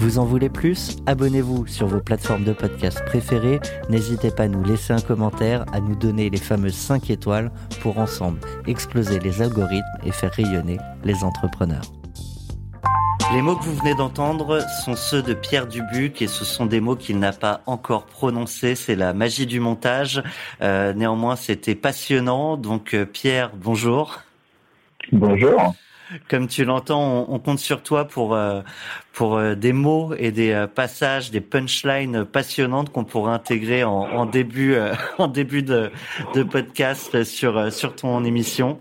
Vous en voulez plus? Abonnez-vous sur vos plateformes de podcast préférées. N'hésitez pas à nous laisser un commentaire, à nous donner les fameuses 5 étoiles pour ensemble exploser les algorithmes et faire rayonner les entrepreneurs. Les mots que vous venez d'entendre sont ceux de Pierre Dubuc et ce sont des mots qu'il n'a pas encore prononcés. C'est la magie du montage. Euh, néanmoins, c'était passionnant. Donc, euh, Pierre, bonjour. Bonjour comme tu l'entends, on, compte sur toi pour euh, pour euh, des mots et des euh, passages, des punchlines passionnantes qu'on pourrait intégrer en, en début en début de, de podcast sur sur ton émission.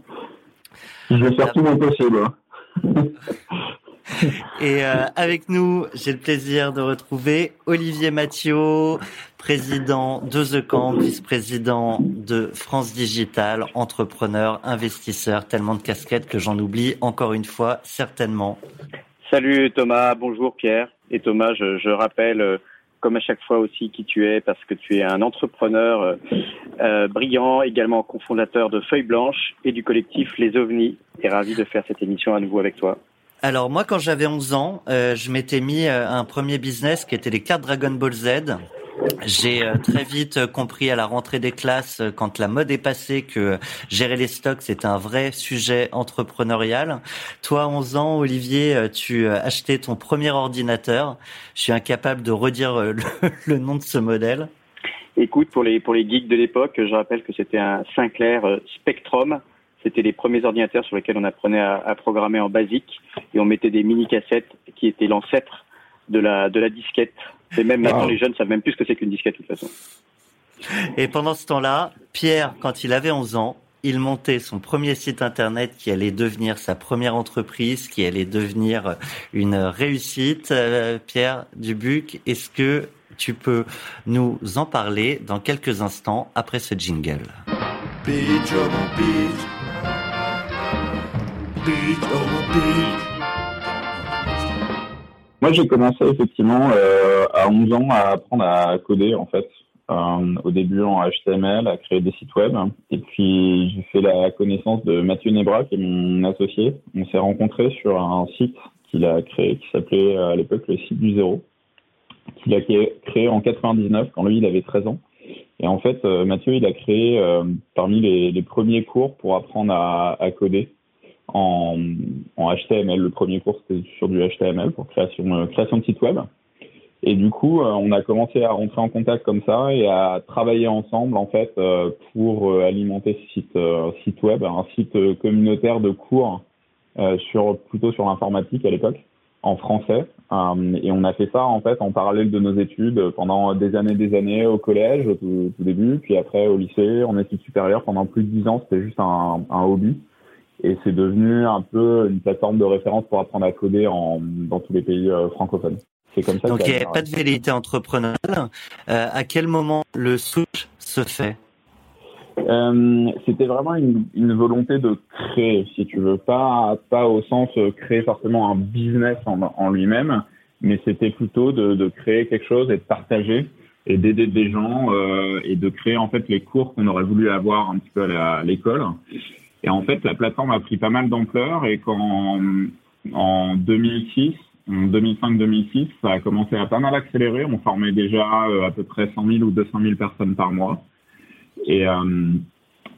Je vais faire tout mon possible. Et euh, avec nous, j'ai le plaisir de retrouver Olivier Mathieu, président de The Camp, vice-président de France Digital, entrepreneur, investisseur, tellement de casquettes que j'en oublie encore une fois, certainement. Salut Thomas, bonjour Pierre. Et Thomas, je, rappelle, euh, comme à chaque fois aussi, qui tu es, parce que tu es un entrepreneur euh, brillant, également cofondateur de Feuille Blanche et du collectif Les OVNIs. Et ravi de faire cette émission à nouveau avec toi. Alors moi, quand j'avais 11 ans, euh, je m'étais mis euh, un premier business qui était les cartes Dragon Ball Z. J'ai euh, très vite compris à la rentrée des classes, quand la mode est passée, que gérer les stocks, c'était un vrai sujet entrepreneurial. Toi, 11 ans, Olivier, tu achetais ton premier ordinateur. Je suis incapable de redire le, le nom de ce modèle. Écoute, pour les, pour les geeks de l'époque, je rappelle que c'était un Sinclair Spectrum c'était les premiers ordinateurs sur lesquels on apprenait à, programmer en basique et on mettait des mini-cassettes qui étaient l'ancêtre de la, de la disquette. Et même maintenant, les jeunes savent même plus ce que c'est qu'une disquette de toute façon. Et pendant ce temps-là, Pierre, quand il avait 11 ans, il montait son premier site internet qui allait devenir sa première entreprise, qui allait devenir une réussite. Euh, Pierre Dubuc, est-ce que tu peux nous en parler dans quelques instants après ce jingle? Moi, j'ai commencé effectivement euh, à 11 ans à apprendre à coder en fait. Euh, au début en HTML, à créer des sites web. Et puis j'ai fait la connaissance de Mathieu Nebra, qui est mon associé. On s'est rencontrés sur un site qu'il a créé, qui s'appelait à l'époque le site du zéro, qu'il a créé en 99 quand lui il avait 13 ans. Et en fait, euh, Mathieu, il a créé parmi les, premiers cours pour apprendre à coder en, HTML. Le premier cours, c'était sur du HTML pour création, euh, création de site web. Et du coup, euh, on a commencé à rentrer en contact comme ça et à travailler ensemble en fait euh, pour alimenter ce site, site web, un site communautaire de cours sur plutôt sur l'informatique à l'époque en français. et on a fait ça en fait en parallèle de nos études pendant des années, des années au collège au tout, début, puis après au lycée, en études supérieures pendant plus de dix ans. C'était juste un, un hobby et c'est devenu un peu une plateforme de référence pour apprendre à coder en, dans tous les pays euh, francophones. C'est comme ça. Donc il n'y a pas de vérité entrepreneuriale. Euh, à quel moment le switch se fait? Euh, C'était vraiment une, une, volonté de créer, si tu veux, pas pas au sens euh, créer forcément un business en, en lui-même, mais c'était plutôt de, de, créer quelque chose et de partager et d'aider des gens euh, et de créer en fait les cours qu'on aurait voulu avoir un petit peu à l'école. Et en fait, la plateforme a pris pas mal d'ampleur et quand en 2006, en 2005-2006, ça a commencé à pas mal accélérer. On formait déjà euh, à peu près 100 000 ou 200 000 personnes par mois. Et, euh,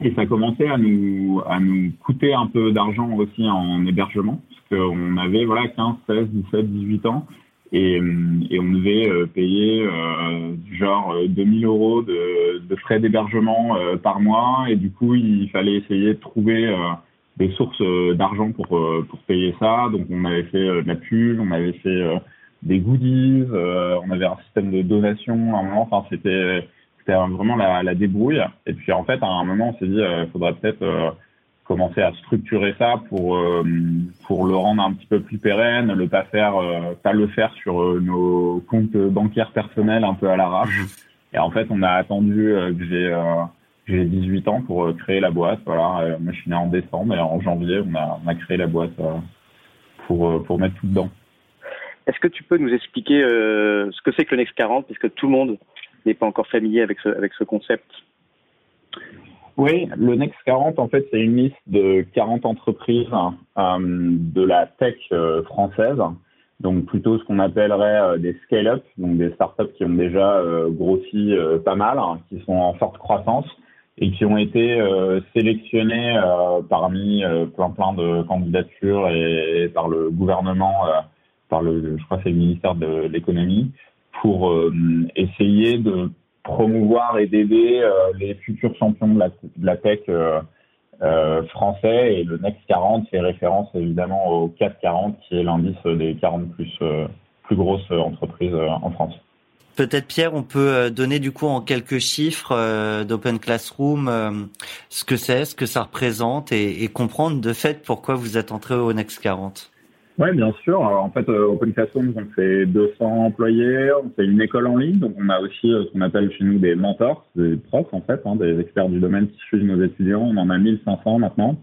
et ça commençait à nous, à nous coûter un peu d'argent aussi en hébergement, parce qu'on avait voilà 15, 16, 17, 18 ans et, on devait euh, payer euh, genre 2000 euh, euros de, de frais d'hébergement euh, par mois et du coup il fallait essayer de trouver des sources d'argent pour pour payer ça donc on avait fait de la pub on avait fait des goodies, on avait un système de donation à un moment. Enfin, c'était vraiment la, débrouille. Et puis en fait, à un moment, on s'est dit, il faudrait peut-être commencer à structurer ça pour pour le rendre un petit peu plus pérenne, le pas faire pas le faire sur nos comptes bancaires personnels un peu à l'arrache. Et en fait, on a attendu que j'ai j'ai 18 ans pour euh, créer la boîte. Voilà, euh, moi je suis né en décembre et en janvier on a, on a créé la boîte euh, pour pour mettre tout dedans. Est-ce que tu peux nous expliquer ce que c'est que le Next 40 puisque tout le monde n'est pas encore familier avec ce avec ce concept? Oui, le Next 40, en fait, c'est une liste de 40 entreprises de la tech française, donc plutôt ce qu'on appellerait des scale-up, donc des startups qui ont déjà grossi pas mal, hein, qui sont en forte croissance et qui ont été euh, sélectionnés euh, parmi euh, plein plein de candidatures et, par le gouvernement, par le, je crois c'est le ministère de l'économie, pour essayer de promouvoir et d'aider les futurs champions de la tech français et le Next 40 fait référence évidemment au CAC 40 qui est l'indice des 40 plus plus grosses entreprises en France. Peut-être Pierre, on peut euh, donner du coup en quelques chiffres euh, d'Open Classroom euh, ce que c'est, ce que ça représente et, comprendre de fait pourquoi vous êtes entré au Next 40. Oui, bien sûr. en fait, Open Classroom, on fait 200 employés, on fait une école en ligne, donc on a aussi ce qu'on appelle chez nous des mentors, des profs en fait, hein, des experts du domaine qui suivent nos étudiants. On en a 1500 maintenant.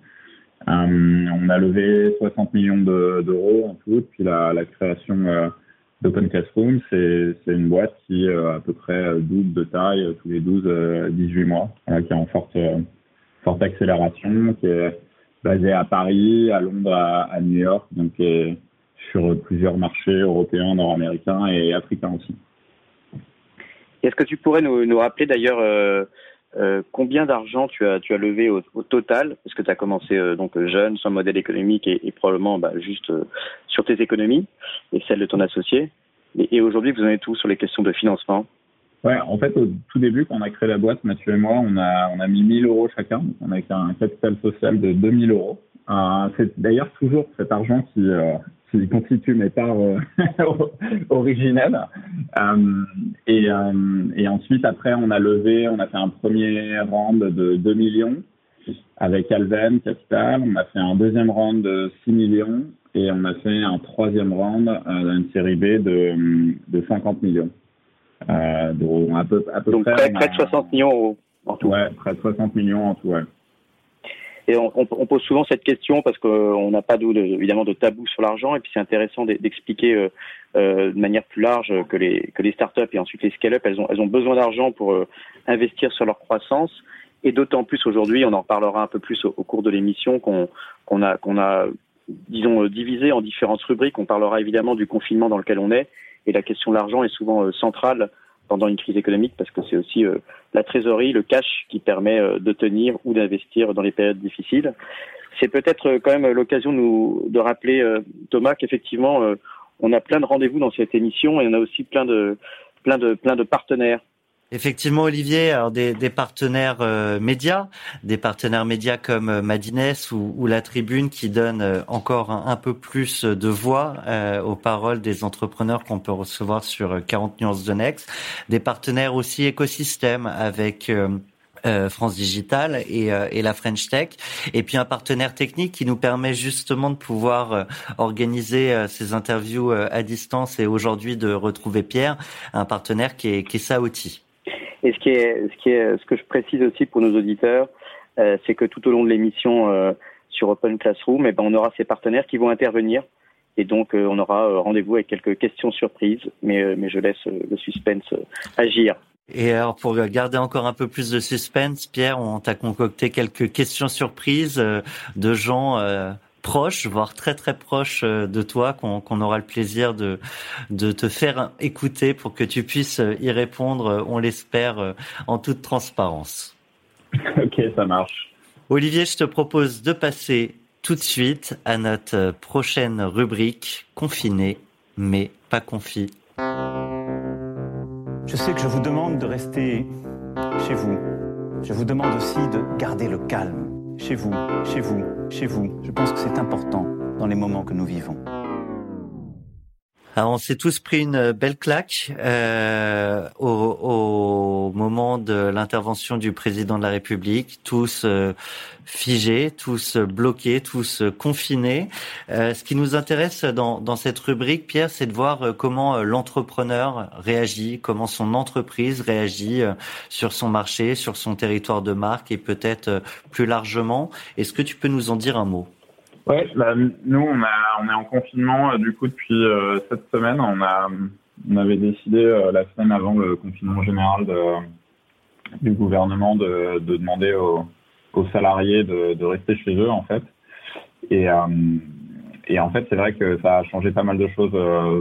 on a levé 60 millions d'euros en tout depuis la, création d'Open Classroom, c'est une boîte qui euh, à peu près euh, double de taille euh, tous les 12-18 mois, qui est en forte, forte accélération, qui est basée à Paris, à Londres, à, New York, donc sur plusieurs marchés européens, nord-américains et africains aussi. Est-ce que tu pourrais nous, rappeler d'ailleurs euh, combien d'argent tu as, levé au, total? Parce que tu as commencé euh, donc jeune, sans modèle économique et, probablement bah, juste euh, sur tes économies et celles de ton associé. Et, aujourd'hui, vous en êtes tout sur les questions de financement? Ouais, en fait, au tout début, quand on a créé la boîte, Mathieu et moi, on a, on a mis 1000 euros chacun. On a un capital social de 2000 euros. c'est d'ailleurs toujours cet argent qui, qui constitue mes parts euh, originelles. Euh, et, euh, ensuite, après, on a levé, on a fait un premier round de 2 millions avec Alven Capital. On a fait un deuxième round de 6 millions et on a fait un troisième round d'une série B de 50 millions d'euros. À peu, à peu Donc près, près, de 60 millions en tout. Ouais, près de 60 millions en tout, ouais. Et on, on, pose souvent cette question parce qu'on n'a pas évidemment de tabou sur l'argent et puis c'est intéressant d'expliquer euh, euh, de manière plus large que les, que les startups et ensuite les scale-up, elles ont, elles ont besoin d'argent pour euh, investir sur leur croissance. Et d'autant plus aujourd'hui, on en reparlera un peu plus au, cours de l'émission, qu'on qu'on a, qu'on a, disons, divisé en différentes rubriques. On parlera évidemment du confinement dans lequel on est. Et la question de l'argent est souvent centrale pendant une crise économique parce que c'est aussi euh, la trésorerie, le cash qui permet euh, de tenir ou d'investir dans les périodes difficiles. C'est peut-être euh, quand même l'occasion de, de rappeler, Thomas, qu'effectivement, on a plein de rendez-vous dans cette émission et on a aussi plein de, plein de, plein de partenaires Effectivement, Olivier, alors des, des partenaires euh, médias, des partenaires médias comme euh, Madines ou, ou, La Tribune qui donnent euh, encore un, peu plus de voix aux paroles des entrepreneurs qu'on peut recevoir sur 40 nuances de Next. Des partenaires aussi écosystèmes avec France Digital et, et, la French Tech, et puis un partenaire technique qui nous permet justement de pouvoir organiser ces interviews à distance et aujourd'hui de retrouver Pierre, un partenaire qui est, qui est Saouti. Et ce qui ce qui ce que je précise aussi pour nos auditeurs, euh, c'est que tout au long de l'émission euh, sur Open Classroom, eh ben, on aura ces partenaires qui vont intervenir. Et donc, euh, on aura rendez-vous avec quelques questions surprises, mais, mais je laisse le suspense agir. Et alors, pour garder encore un peu plus de suspense, Pierre, on t'a concocté quelques questions surprises de gens proche, voire très très proche euh, de toi, qu'on aura le plaisir de, de te faire écouter pour que tu puisses euh, y répondre, euh, on l'espère, en toute transparence. Ok, ça marche. Olivier, je te propose de passer tout de suite à notre prochaine rubrique, confiné, mais pas confit. Je sais que je vous demande de rester chez vous. Je vous demande aussi de garder le calme chez vous, chez vous, chez vous. Je pense que c'est important dans les moments que nous vivons. On s'est tous pris une belle claque euh, au, moment de l'intervention du président de la République, tous euh, figés, tous bloqués, tous confinés. Euh, ce qui nous intéresse dans, dans cette rubrique, Pierre, c'est de voir comment l'entrepreneur réagit, comment son entreprise réagit sur son marché, sur son territoire de marque et peut-être plus largement. Est-ce que tu peux nous en dire un mot? Ouais, bah, nous on a on est en confinement euh, du coup depuis euh, cette semaine. On a on avait décidé euh, la semaine avant le confinement général de, du gouvernement de, de demander aux, aux salariés de, de, rester chez eux en fait. Et et en fait, c'est vrai que ça a changé pas mal de choses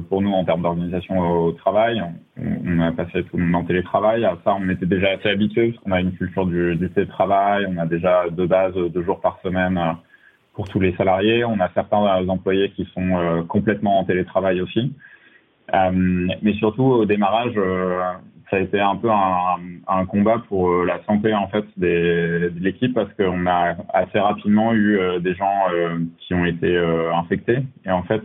pour nous en termes d'organisation au travail. On, a passé tout le monde en télétravail. À ça, on était déjà assez habitués parce qu'on a une culture du, du télétravail. On a déjà de base deux jours par semaine pour tous les salariés. On a certains employés qui sont euh, complètement en télétravail aussi. Euh, mais surtout au démarrage, euh, ça a été un peu un, combat pour la santé en fait des, de l'équipe parce qu'on a assez rapidement eu des gens qui ont été infectés et en fait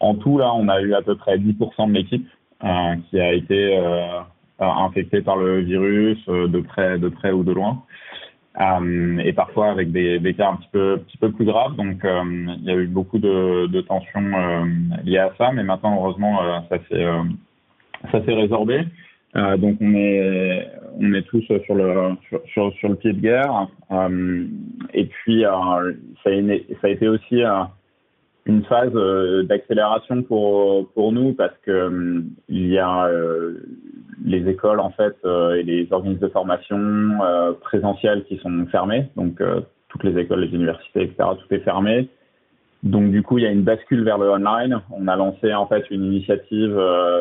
en tout là on a eu à peu près 10% de l'équipe qui a été infectée par le virus de près de près ou de loin. Euh, et parfois avec des, des, cas un petit peu, petit peu plus graves. Donc, euh, il y a eu beaucoup de, de tensions euh, liées à ça, mais maintenant, heureusement, ça s'est ça s'est résorbé. donc, on est on est tous sur le sur, le pied de guerre. et puis, ça a, ça a été aussi une phase d'accélération pour pour nous parce que il y a les écoles en fait euh, et les organismes de formation euh, présentiels qui sont fermés, donc euh, toutes les écoles, les universités, etc. Tout est fermé. Donc du coup, il y a une bascule vers le online. On a lancé en fait une initiative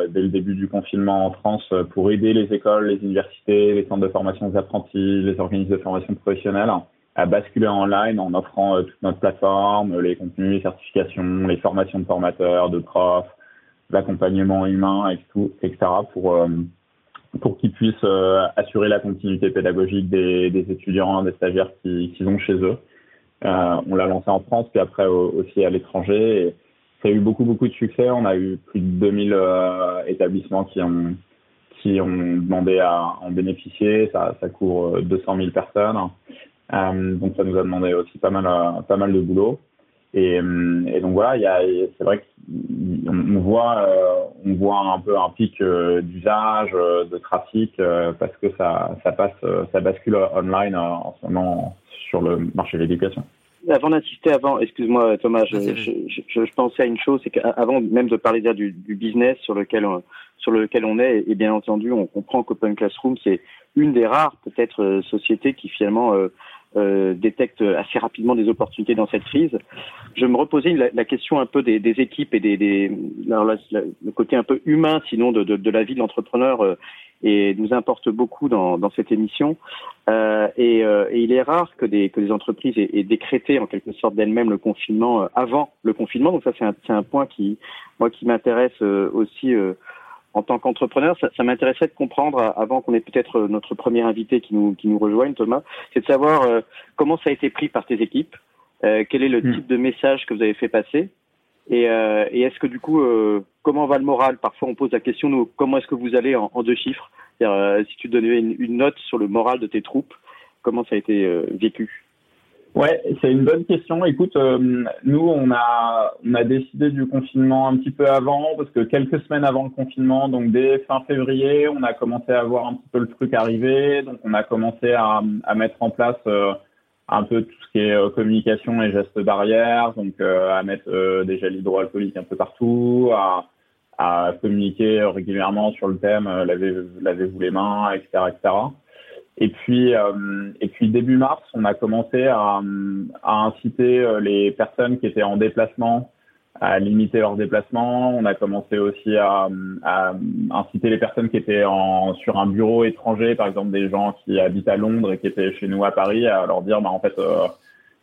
dès le début du confinement en France pour aider les écoles, les universités, les centres de formation des apprentis, les organismes de formation professionnelle à basculer en online en offrant toute notre plateforme, les contenus, les certifications, les formations de formateurs, de profs, l'accompagnement humain, etc. pour pour qu'ils puissent euh, assurer la continuité pédagogique des, des étudiants, des stagiaires qui, qui ont chez eux. Euh, on l'a lancé en France, puis après aussi à l'étranger. Et ça a eu beaucoup, beaucoup de succès. On a eu plus de 2000 euh, établissements qui ont, qui ont demandé à en bénéficier. Ça, ça couvre 200 000 personnes. Euh, donc ça nous a demandé aussi pas mal, pas mal de boulot. Et, et donc voilà, il y a, c'est vrai qu'on voit, euh, on voit un peu un pic euh, d'usage, euh, de trafic, parce que ça, ça passe, ça bascule online en ce moment sur le marché de l'éducation. Avant d'insister, avant, excuse-moi Thomas, je, je, je, pensais à une chose, c'est qu'avant même de parler du, du business sur lequel on, sur lequel on est, et bien entendu, on comprend qu'Open Classroom c'est une des rares peut-être sociétés qui finalement euh, détecte assez rapidement des opportunités dans cette crise. Je me reposais la, question un peu des, équipes et des, le côté un peu humain, sinon de, de, la vie de l'entrepreneur, euh, et nous importe beaucoup dans, dans cette émission. Euh, et, euh, et, il est rare que des, que des entreprises aient, décrété en quelque sorte d'elles-mêmes le confinement euh, avant le confinement. Donc ça, c'est un, un, point qui, moi, qui m'intéresse aussi en tant qu'entrepreneur, ça, ça m'intéresserait de comprendre, avant qu'on ait peut-être notre premier invité qui nous, qui nous rejoigne, Thomas, c'est de savoir euh, comment ça a été pris par tes équipes, euh, quel est le hmm. type de message que vous avez fait passer, et, euh, et est-ce que du coup, euh, comment va le moral? Parfois, on pose la question, nous, comment est-ce que vous allez en, en deux chiffres? Euh, Si tu donnais une, une, note sur le moral de tes troupes, comment ça a été vécu? Ouais, c'est une bonne question. Écoute, euh, nous, on a, on a décidé du confinement un petit peu avant, parce que quelques semaines avant le confinement, donc dès fin février, on a commencé à voir un petit peu le truc arriver. Donc, on a commencé à, à mettre en place euh, un peu tout ce qui est euh, communication et gestes barrières, donc à mettre des gels hydroalcooliques un peu partout, à, à communiquer régulièrement sur le thème lavez-vous lavez les mains, etc., etc. Et puis, euh, et puis début mars, on a commencé à, à, inciter euh, les personnes qui étaient en déplacement à limiter leurs déplacements. On a commencé aussi à, à, inciter les personnes qui étaient en, sur un bureau étranger, par exemple des gens qui habitent à Londres et qui étaient chez nous à Paris, à leur dire, bah, en fait, euh,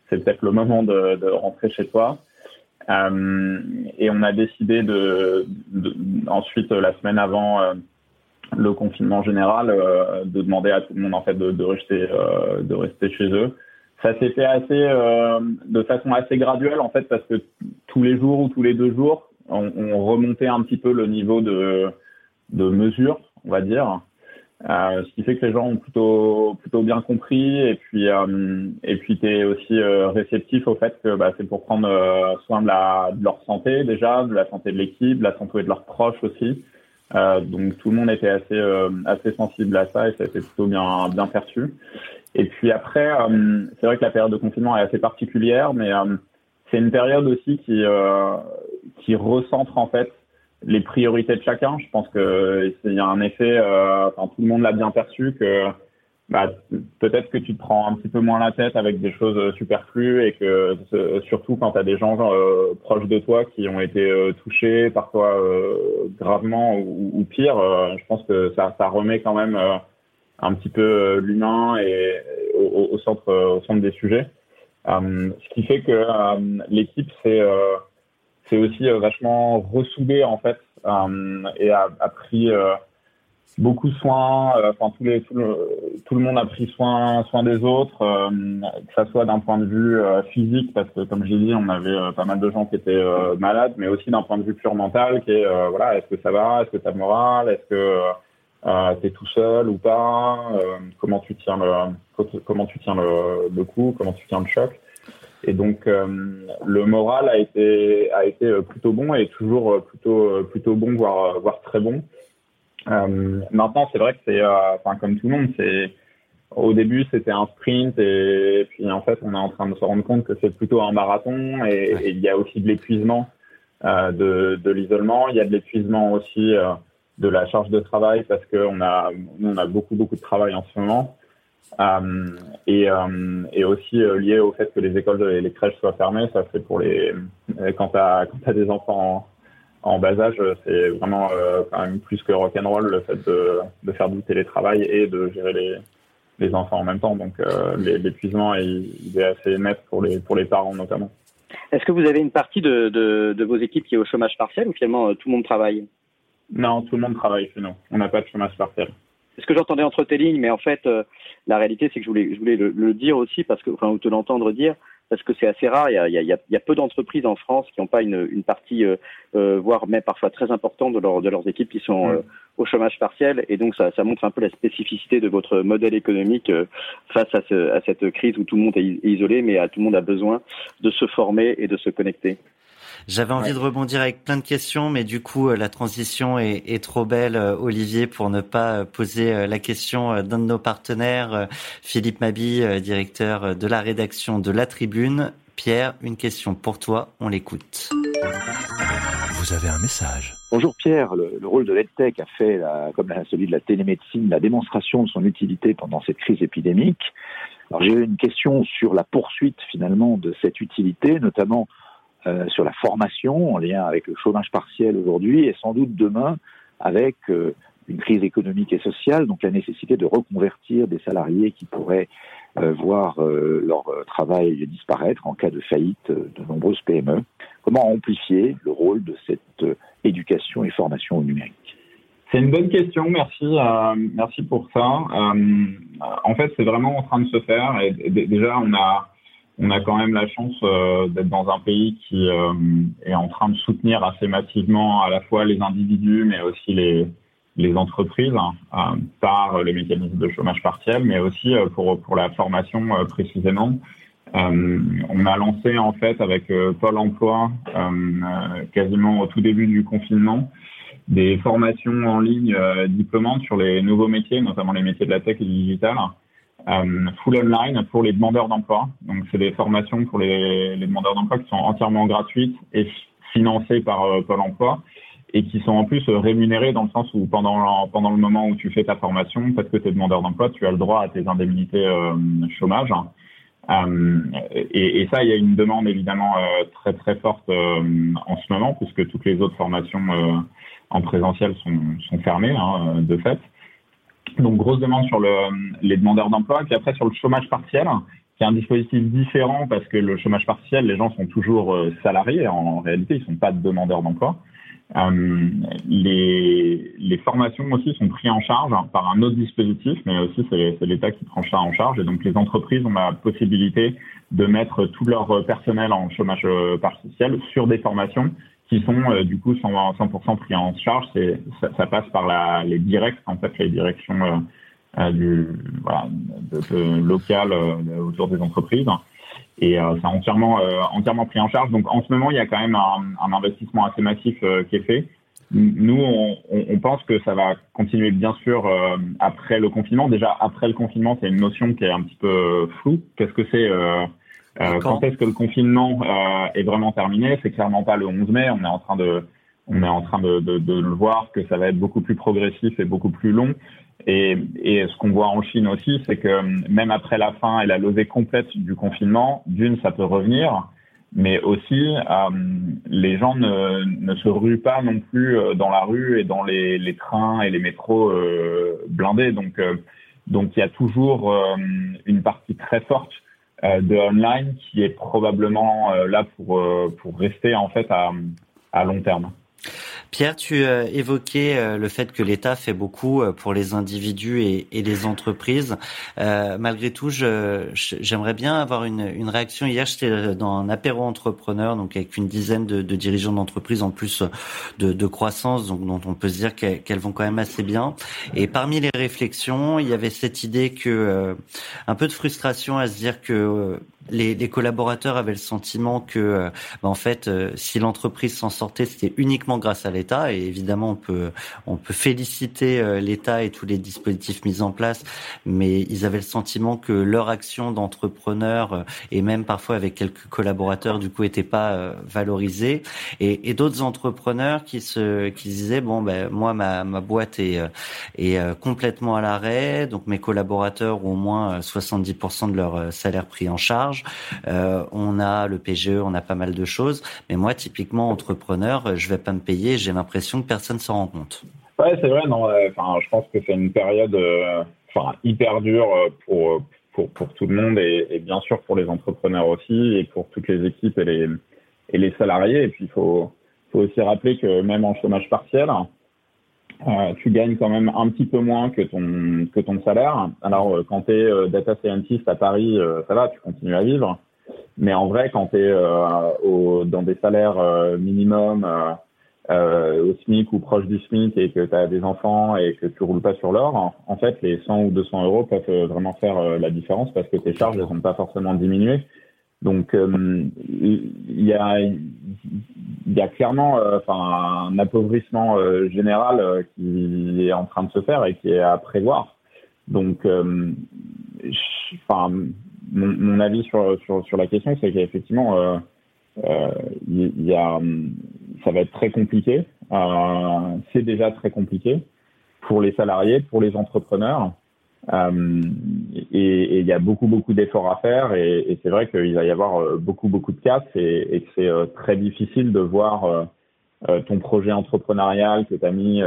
c'est peut-être le moment de, de, rentrer chez toi. Euh, et on a décidé de, de, ensuite la semaine avant le confinement général, euh, de demander à tout le monde en fait de, de rester euh, de rester chez eux. Ça s'est fait assez euh, de façon assez graduelle en fait parce que tous les jours ou tous les deux jours, on, on, remontait un petit peu le niveau de, de mesure, on va dire. Euh, ce qui fait que les gens ont plutôt plutôt bien compris et puis euh, et puis t'es aussi euh, réceptif au fait que bah, c'est pour prendre soin de, la, de leur santé déjà, de la santé de l'équipe, de la santé de leurs proches aussi. Donc tout le monde était assez assez sensible à ça et ça a été plutôt bien bien perçu. Et puis après, c'est vrai que la période de confinement est assez particulière, mais c'est une période aussi qui qui recentre en fait les priorités de chacun. Je pense que il y a un effet, euh, enfin, tout le monde l'a bien perçu que bah, peut-être que tu te prends un petit peu moins la tête avec des choses superflues et que surtout quand tu as des gens euh, proches de toi qui ont été euh, touchés parfois gravement ou, pire, je pense que ça, remet quand même un petit peu l'humain et au, centre au centre des sujets. ce qui fait que l'équipe c'est c'est aussi euh, vachement ressoudé en fait euh, et a pris euh, beaucoup soin. Enfin, tous tout, le, tout le monde a pris soin, soin des autres, que ça soit d'un point de vue physique, parce que comme j'ai dit, on avait pas mal de gens qui étaient malades, mais aussi d'un point de vue pure mental, qui est voilà, est-ce que ça va, est-ce que tu as le moral, est-ce que euh, tu es tout seul ou pas, comment tu tiens le comment tu tiens le, le coup, comment tu tiens le choc. Et donc euh, le moral a été a été euh, plutôt bon et toujours euh, plutôt plutôt bon voire voire très bon. Maintenant c'est vrai que c'est enfin comme tout le monde c'est au début c'était un sprint et, puis en fait on est en train de se rendre compte que c'est plutôt un marathon et, il y a aussi de l'épuisement de, de l'isolement, il y a de l'épuisement aussi de la charge de travail parce qu'on a on a beaucoup beaucoup de travail en ce moment. Euh, et, euh, et aussi euh, lié au fait que les écoles et les crèches soient fermées, ça fait pour les quand tu as, as des enfants en, bas âge, c'est vraiment quand même plus que rock'n'roll le fait de, de faire du télétravail et de gérer les, les enfants en même temps. Donc l'épuisement il, est assez net pour les, pour les parents notamment. Est-ce que vous avez une partie de, de, de, vos équipes qui est au chômage partiel ou finalement tout le monde travaille? Non, tout le monde travaille chez nous. On n'a pas de chômage partiel ce que j'entendais entre tes lignes, mais en fait, euh, la réalité, c'est que je voulais, je voulais le, dire aussi, parce que, enfin, ou te l'entendre dire, parce que c'est assez rare. Il y a, il y a, il y a peu d'entreprises en France qui n'ont pas une, une partie, euh, euh, voire même parfois très importante de, leur, de leurs équipes qui sont mm. au chômage partiel. Et donc, ça, ça montre un peu la spécificité de votre modèle économique face à, ce, à cette crise où tout le monde est isolé, mais à, tout le monde a besoin de se former et de se connecter. J'avais envie de rebondir avec plein de questions, mais du coup, euh, la transition est, est trop belle, euh, Olivier, pour ne pas euh, poser la question d'un de nos partenaires, Philippe Mabi, directeur de la rédaction de La Tribune. Pierre, une question pour toi, on l'écoute. Vous avez un message. Bonjour Pierre, le, rôle de l'EdTech a fait, comme celui de la télémédecine, la démonstration de son utilité pendant cette crise épidémique. Alors j'ai une question sur la poursuite finalement de cette utilité, notamment euh, sur la formation en lien avec le chômage partiel aujourd'hui et sans doute demain avec euh, une crise économique et sociale, donc la nécessité de reconvertir des salariés qui pourraient euh, voir leur travail disparaître en cas de faillite de nombreuses PME. Comment amplifier le rôle de cette éducation et formation au numérique? C'est une bonne question, merci, merci pour ça. en fait, c'est vraiment en train de se faire. Déjà, on a on a quand même la chance euh, d'être dans un pays qui euh, est en train de soutenir assez massivement à la fois les individus, mais aussi les, entreprises hein, euh, par les mécanismes de chômage partiel, mais aussi pour, pour la formation précisément. on a lancé en fait avec Pôle Emploi quasiment au tout début du confinement des formations en ligne diplômantes sur les nouveaux métiers, notamment les métiers de la tech et du digital. Euh, full online pour les demandeurs d'emploi. Donc, c'est des formations pour les, demandeurs d'emploi qui sont entièrement gratuites et financées par euh, Pôle emploi et qui sont en plus rémunérées dans le sens où pendant, le moment où tu fais ta formation, parce que tu es demandeur d'emploi, tu as le droit à tes indemnités euh, chômage. Euh, et, ça, il y a une demande évidemment euh, très très forte en ce moment, puisque toutes les autres formations en présentiel sont, sont fermées hein, de fait. Donc grosse demande sur le, les demandeurs d'emploi, puis après sur le chômage partiel, qui est un dispositif différent parce que le chômage partiel, les gens sont toujours euh, salariés. En réalité, ils sont pas demandeurs d'emploi. Euh, les, les, formations aussi sont prises en charge par un autre dispositif, mais aussi c'est l'État qui prend ça en charge. Et donc les entreprises ont la possibilité de mettre tout leur personnel en chômage partiel sur des formations qui sont euh, du coup 100%, 100 pris en charge. C'est, ça, ça, passe par la, les directs, en fait, les directions euh, euh du, voilà, de, de locales euh, autour des entreprises. Et c'est entièrement, entièrement pris en charge. Donc en ce moment, il y a quand même un, un investissement assez massif qui est fait. Nous, on, on, pense que ça va continuer bien sûr après le confinement. Déjà, après le confinement, c'est une notion qui est un petit peu floue. Qu'est-ce que c'est euh, quand, est-ce que le confinement euh, est vraiment terminé? C'est clairement pas le 11 mai. On est en train de, on est en train de, de, de, le voir que ça va être beaucoup plus progressif et beaucoup plus long. Et, et ce qu'on voit en Chine aussi, c'est que même après la fin et la levée complète du confinement, d'une, ça peut revenir, mais aussi euh, les gens ne, ne, se ruent pas non plus euh, dans la rue et dans les, les trains et les métros euh, blindés. Donc, euh, donc il y a toujours une partie très forte euh, de online qui est probablement euh, là pour, euh, pour rester en fait à, à long terme. Pierre, tu euh, évoquais euh, le fait que l'État fait beaucoup euh, pour les individus et, les entreprises. malgré tout, j'aimerais bien avoir une, réaction. Hier, j'étais dans un apéro entrepreneur, donc avec une dizaine de, dirigeants d'entreprises en plus de, croissance, donc dont on peut se dire qu'elles vont quand même assez bien. Et parmi les réflexions, il y avait cette idée que un peu de frustration à se dire que les, les, collaborateurs avaient le sentiment que, euh, bah, en fait, euh, si l'entreprise s'en sortait, c'était uniquement grâce à l'État. Et évidemment, on peut, on peut féliciter euh, l'État et tous les dispositifs mis en place, mais ils avaient le sentiment que leur action d'entrepreneur et même parfois avec quelques collaborateurs, du coup, n'était pas valorisée. Et, d'autres entrepreneurs qui se, qui disaient bon, ben moi, ma, ma boîte est, est complètement à l'arrêt, donc mes collaborateurs ont au moins 70% de leur salaire pris en charge. Euh, on a le PGE, on a pas mal de choses. Mais moi, typiquement, entrepreneur, je vais pas me payer. J'ai l'impression que personne s'en rend compte. Ouais, c'est vrai. Non, enfin, je pense que c'est une période, euh, enfin, hyper dure pour, pour, pour tout le monde et, et, bien sûr pour les entrepreneurs aussi et pour toutes les équipes et les, et les salariés. Et puis, il faut, faut aussi rappeler que même en chômage partiel, euh, tu gagnes quand même un petit peu moins que ton que ton salaire. Alors euh, quand tu es euh, data scientist à Paris, ça va, tu continues à vivre. Mais en vrai, quand tu es dans des salaires minimum au SMIC ou proche du SMIC et que tu as des enfants et que tu roules pas sur l'or, en fait, les 100 ou 200 euros peuvent vraiment faire la différence parce que tes charges ne sont pas forcément diminuées. Donc il y a y a clairement euh, enfin un appauvrissement euh, général euh, qui est en train de se faire et qui est à prévoir. Donc, enfin, mon, avis sur, sur, sur la question, c'est qu'effectivement, il y, a, ça va être très compliqué. c'est déjà très compliqué pour les salariés, pour les entrepreneurs. Euh, et il y a beaucoup beaucoup d'efforts à faire et, c'est vrai qu'il va y avoir euh, beaucoup beaucoup de casse et, que c'est euh, très difficile de voir ton projet entrepreneurial que tu as mis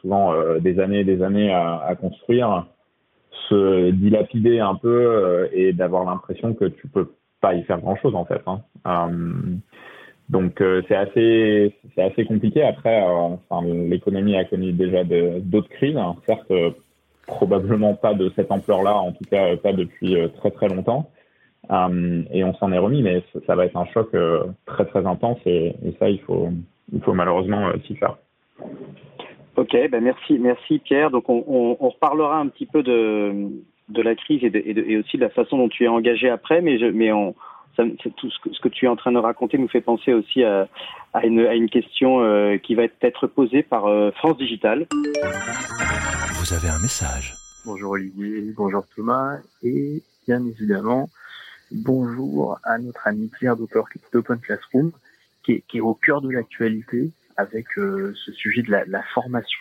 souvent des années et des années à, construire se dilapider un peu et d'avoir l'impression que tu peux pas y faire grand chose en fait. Hein. donc c'est assez c'est assez compliqué. Après, l'économie a connu déjà d'autres crises, hein. certes probablement pas de cette ampleur-là, en tout cas pas depuis euh, très très longtemps. Euh, et on s'en est remis, mais ça va être un choc euh, très très intense et, ça, il faut, il faut malheureusement s'y faire. Ok, ben merci, merci Pierre. Donc on, reparlera un petit peu de, la crise et, aussi de la façon dont tu es engagé après, mais, tout ce que, tu es en train de raconter nous fait penser aussi à, une, question qui va être posée par France Digital. Vous avez un message. Bonjour Olivier, bonjour Thomas, et bien évidemment, bonjour à notre ami Pierre d'Open qui est, qui est, au cœur de l'actualité avec euh, ce sujet de la, formation.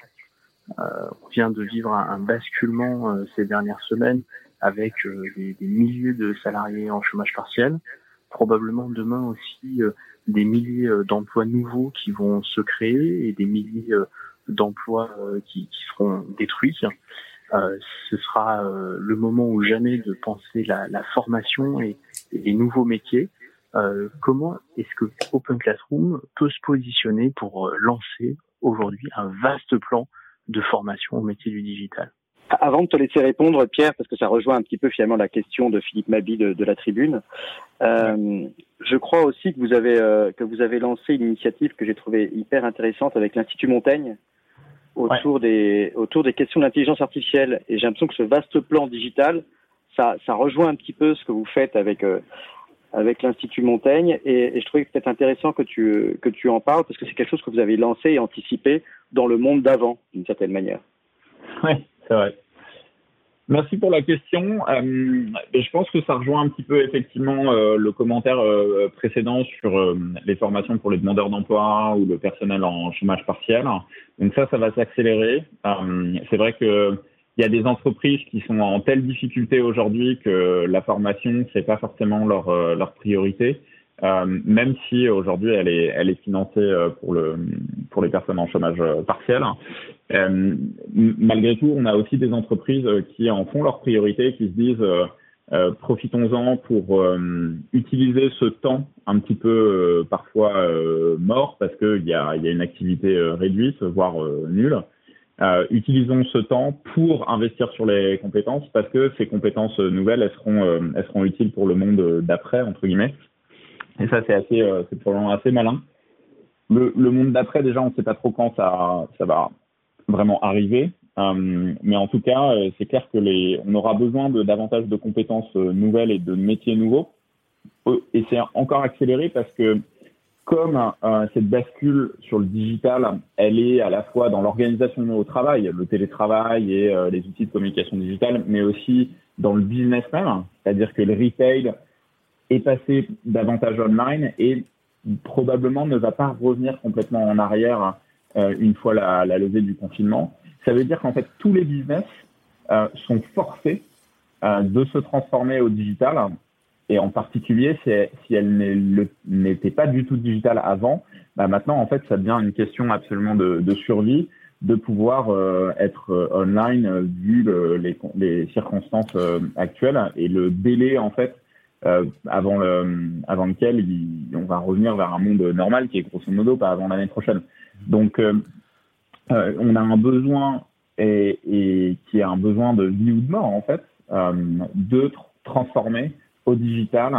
on vient de vivre un, basculement ces dernières semaines avec des, milliers de salariés en chômage partiel, probablement demain aussi euh, des milliers euh, d'emplois nouveaux qui vont se créer et des milliers euh, d'emplois qui, qui, seront détruits. ce sera le moment ou jamais de penser la, formation et, les nouveaux métiers. Euh, comment est-ce que Open Classroom peut se positionner pour euh, lancer aujourd'hui un vaste plan de formation au métier du digital? Avant de te laisser répondre, Pierre, parce que ça rejoint un petit peu finalement la question de Philippe Mabi de, la tribune, euh, je crois aussi que vous avez euh, que vous avez lancé une initiative que j'ai trouvée hyper intéressante avec l'Institut Montaigne autour des autour des questions d'intelligence artificielle. Et j'ai l'impression que ce vaste plan digital, ça, ça rejoint un petit peu ce que vous faites avec euh, avec l'Institut Montaigne. Et, et je trouvais peut-être intéressant que tu que tu en parles parce que c'est quelque chose que vous avez lancé et anticipé dans le monde d'avant, d'une certaine manière. Oui, c'est vrai. Merci pour la question. Euh, je pense que ça rejoint un petit peu effectivement euh, le commentaire euh, précédent sur les formations pour les demandeurs d'emploi ou le personnel en chômage partiel. Donc ça, ça va s'accélérer. C'est vrai que il y a des entreprises qui sont en telle difficulté aujourd'hui que la formation c'est pas forcément leur priorité. Euh, même si aujourd'hui elle est, elle est financée euh, pour, le, pour les personnes en chômage euh, partiel. Euh, malgré tout, on a aussi des entreprises qui en font leur priorité, qui se disent euh, profitons-en pour utiliser ce temps un petit peu parfois mort parce qu'il y a, y a une activité réduite, voire nulle. utilisons ce temps pour investir sur les compétences parce que ces compétences nouvelles, elles seront, elles seront utiles pour le monde d'après, entre guillemets. Et ça, c'est assez, euh, c'est probablement assez malin. Le, monde d'après, déjà, on ne sait pas trop quand ça, va vraiment arriver. Euh, mais en tout cas, euh, c'est clair que les, on aura besoin de davantage de compétences nouvelles et de métiers nouveaux. Et c'est encore accéléré parce que comme cette bascule sur le digital, elle est à la fois dans l'organisation au travail, le télétravail et les outils de communication digitale, mais aussi dans le business même, c'est-à-dire que le retail, est passé davantage online et probablement ne va pas revenir complètement en arrière euh, une fois la, levée du confinement. Ça veut dire qu'en fait, tous les business euh, sont forcés euh, de se transformer au digital. Et en particulier, si elles n'étaient pas du tout digital avant, bah maintenant, en fait, ça devient une question absolument de, survie de pouvoir être online vu le, les, les, circonstances actuelles et le délai en fait euh, avant, le, avant lequel il, on va revenir vers un monde normal qui est grosso modo pas avant l'année prochaine. Donc, euh, euh, on a un besoin et, et, qui est un besoin de vie ou de mort en fait, euh, de tr transformer au digital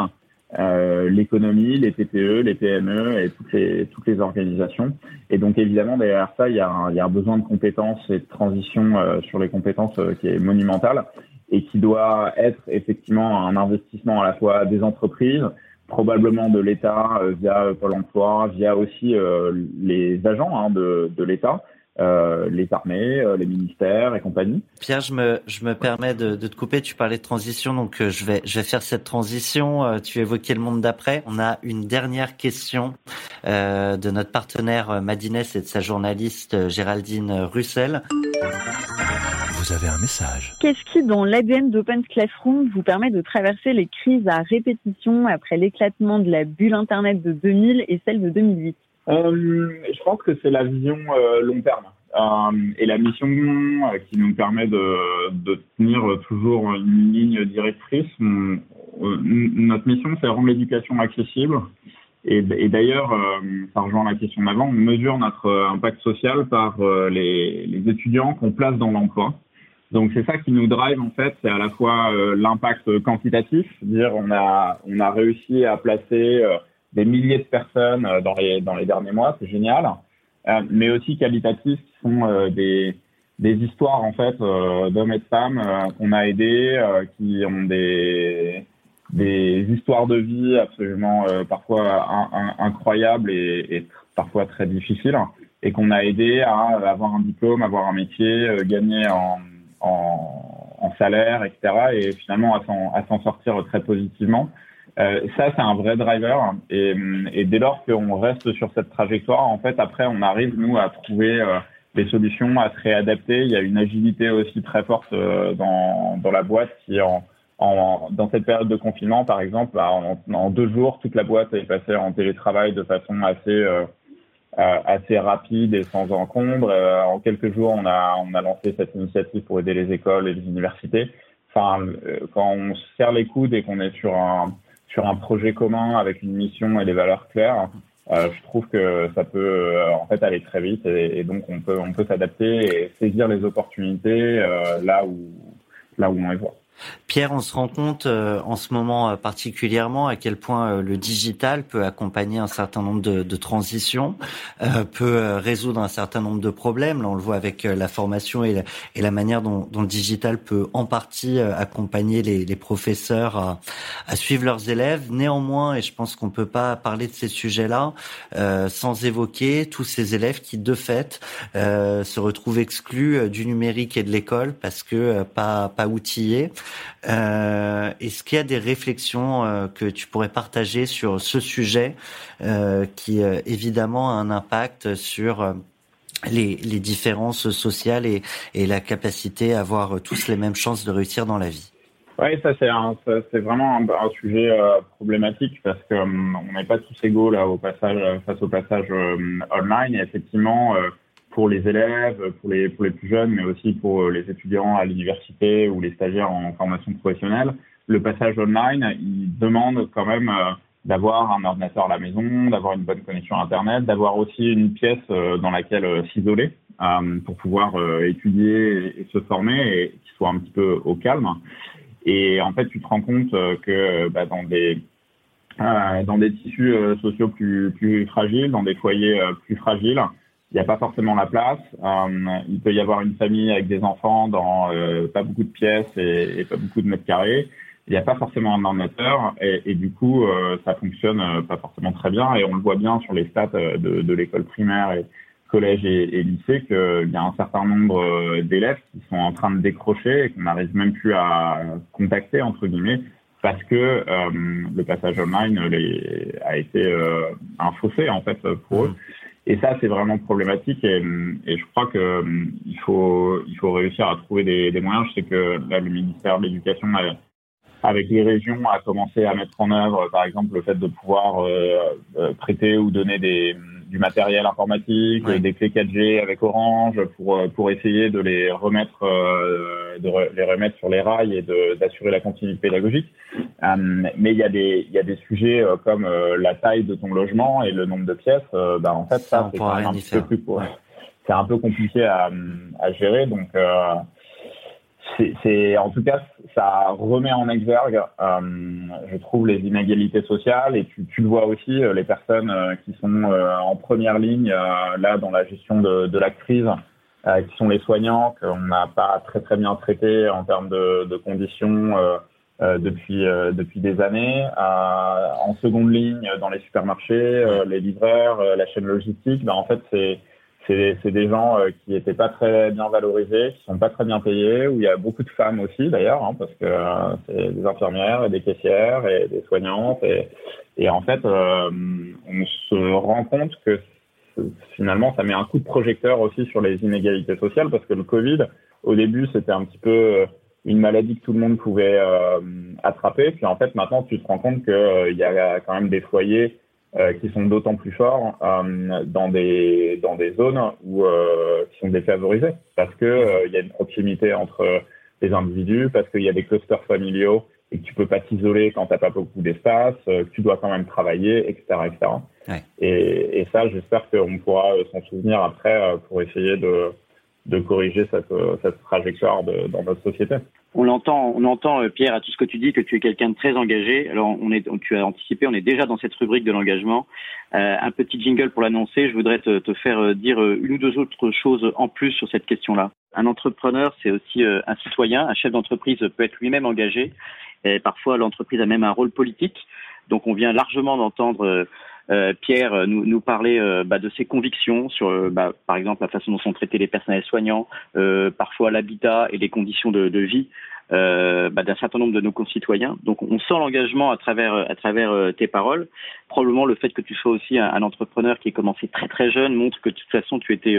euh, l'économie, les TPE, les PME et toutes les, toutes les organisations. Et donc évidemment derrière ça, il y a un, il y a un besoin de compétences et de transition euh, sur les compétences euh, qui est monumental et qui doit être effectivement un investissement à la fois des entreprises, probablement de l'État euh, via Pôle Emploi, via aussi euh, les agents hein, de, l'État. Euh, les armées, les ministères et compagnie. Pierre, je me, je me permets de, te couper. Tu parlais de transition, donc je vais, je vais faire cette transition. Tu évoquais le monde d'après. On a une dernière question de notre partenaire Madines et de sa journaliste Géraldine Russell. Vous avez un message. Qu'est-ce qui, dans l'ADN d'Open Classroom, vous permet de traverser les crises à répétition après l'éclatement de la bulle Internet de 2000 et celle de 2008 euh, Je pense que c'est la vision euh, long terme. Euh, et la mission euh, qui nous permet de, de, tenir toujours une ligne directrice. On, notre mission, c'est rendre l'éducation accessible. Et, et d'ailleurs, ça rejoint la question d'avant, on mesure notre impact social par les, les étudiants qu'on place dans l'emploi. Donc c'est ça qui nous drive en fait, c'est à la fois euh, l'impact quantitatif, dire on a on a réussi à placer euh, des milliers de personnes euh, dans les dans les derniers mois, c'est génial, euh, mais aussi qualitatif qui sont euh, des des histoires en fait d'hommes et de femmes qu'on a aidés, qui ont des des histoires de vie absolument parfois in, in, incroyables et, et parfois très difficiles et qu'on a aidé à avoir un diplôme, avoir un métier, gagner en en, salaire, etc. Et finalement à s'en sortir très positivement. Euh, ça, c'est un vrai driver. Et, dès lors qu'on reste sur cette trajectoire, en fait, après, on arrive, nous, à trouver euh, des solutions, à se réadapter. Il y a une agilité aussi très forte euh, dans, dans la boîte qui, en, en, dans cette période de confinement, par exemple, bah, en, deux jours, toute la boîte est passée en télétravail de façon assez assez rapide et sans encombre. Euh, en quelques jours, on a, on a lancé cette initiative pour aider les écoles et les universités. Enfin, euh, quand on se serre les coudes et qu'on est sur un, sur un projet commun avec une mission et des valeurs claires, je trouve que ça peut en fait aller très vite et, donc on peut on peut s'adapter et saisir les opportunités là où là où on les voit. Pierre, on se rend compte euh, en ce moment euh, particulièrement à quel point euh, le digital peut accompagner un certain nombre de, de transitions, peut résoudre un certain nombre de problèmes. Là, on le voit avec la formation et la, et la manière dont, dont, le digital peut en partie accompagner les, les professeurs à, à, suivre leurs élèves. Néanmoins, et je pense qu'on peut pas parler de ces sujets-là sans évoquer tous ces élèves qui, de fait, se retrouvent exclus du numérique et de l'école parce que pas, pas outillés. Euh, Est-ce qu'il y a des réflexions euh, que tu pourrais partager sur ce sujet euh, qui évidemment a un impact sur les, différences sociales et, la capacité à avoir tous les mêmes chances de réussir dans la vie? Oui, ça c'est vraiment un, sujet problématique parce que um, on n'est pas tous égaux là au passage face au passage online. Et effectivement, pour les élèves, pour les, plus jeunes, mais aussi pour euh, les étudiants à l'université ou les stagiaires en formation professionnelle, le passage online, il demande quand même euh, d'avoir un ordinateur à la maison, d'avoir une bonne connexion Internet, d'avoir aussi une pièce euh, dans laquelle s'isoler pour pouvoir étudier et se former et qu'il soit un petit peu au calme. Et en fait, tu te rends compte que bah, dans des tissus sociaux plus fragiles, dans des foyers plus fragiles, il n'y a pas forcément la place. Euh, il peut y avoir une famille avec des enfants dans euh, pas beaucoup de pièces et, et, pas beaucoup de mètres carrés. Il n'y a pas forcément un ordinateur et, et du coup, euh, ça fonctionne euh, pas forcément très bien. Et on le voit bien sur les stats euh, de, de l'école primaire et collège et, et lycée qu'il y a un certain nombre d'élèves qui sont en train de décrocher et qu'on n'arrive même plus à contacter entre guillemets parce que le passage online les, a été un fossé en fait pour eux. Mmh. Et ça, c'est vraiment problématique. Et, je crois que il faut, il faut réussir à trouver des, des moyens. Je sais que là, le ministère de l'Éducation, avec les régions, a commencé à mettre en œuvre, par exemple, le fait de pouvoir euh, euh prêter ou donner des, du matériel informatique, des clés 4G avec Orange pour euh, pour essayer de les remettre euh, de les remettre sur les rails et d'assurer la continuité pédagogique. Euh, mais il y a des il y a des sujets comme la taille de ton logement et le nombre de pièces. bah en fait ça, c'est un peu plus c'est un peu compliqué à, à gérer donc c'est en tout cas ça remet en exergue, euh, je trouve, les inégalités sociales et tu, tu le vois aussi euh, les personnes euh, qui sont euh, en première ligne là dans la gestion de, de la crise, qui sont les soignants qu'on n'a pas très très bien traités en termes de, de conditions depuis depuis des années. en seconde ligne dans les supermarchés, les livreurs, la chaîne logistique, ben en fait c'est c'est des gens euh, qui étaient pas très bien valorisés, qui sont pas très bien payés, où il y a beaucoup de femmes aussi d'ailleurs, hein, parce que euh, c'est des infirmières et des caissières et des soignantes. Et, et en fait, euh, on se rend compte que finalement, ça met un coup de projecteur aussi sur les inégalités sociales, parce que le Covid, au début, c'était un petit peu une maladie que tout le monde pouvait attraper. Puis en fait, maintenant, tu te rends compte qu'il y a quand même des foyers euh, qui sont d'autant plus forts euh, dans des dans des zones où euh, qui sont défavorisées parce que euh, il y a une proximité entre les individus, parce qu'il y a des clusters familiaux et que tu peux pas t'isoler quand t'as pas beaucoup d'espace, que tu dois quand même travailler, etc., etc. Ouais. Et, et ça, j'espère qu'on pourra s'en souvenir après pour essayer de de corriger cette, cette trajectoire de, dans notre société. On l'entend, on entend, euh, Pierre, à tout ce que tu dis, que tu es quelqu'un de très engagé. Alors, on est, tu as anticipé, on est déjà dans cette rubrique de l'engagement. Euh, un petit jingle pour l'annoncer. Je voudrais te, te, faire euh, dire euh, une ou deux autres choses en plus sur cette question-là. Un entrepreneur, c'est aussi un citoyen. Un chef d'entreprise peut être lui-même engagé. Et parfois, l'entreprise a même un rôle politique. Donc, on vient largement d'entendre euh, Pierre euh, nous, nous parlait euh, bah, de ses convictions sur, bah, par exemple, la façon dont sont traités les personnels soignants, parfois l'habitat et les conditions de, vie bah, d'un certain nombre de nos concitoyens. Donc, on sent l'engagement à travers à travers tes paroles. Probablement le fait que tu sois aussi un, entrepreneur qui est commencé très très jeune montre que de toute façon tu étais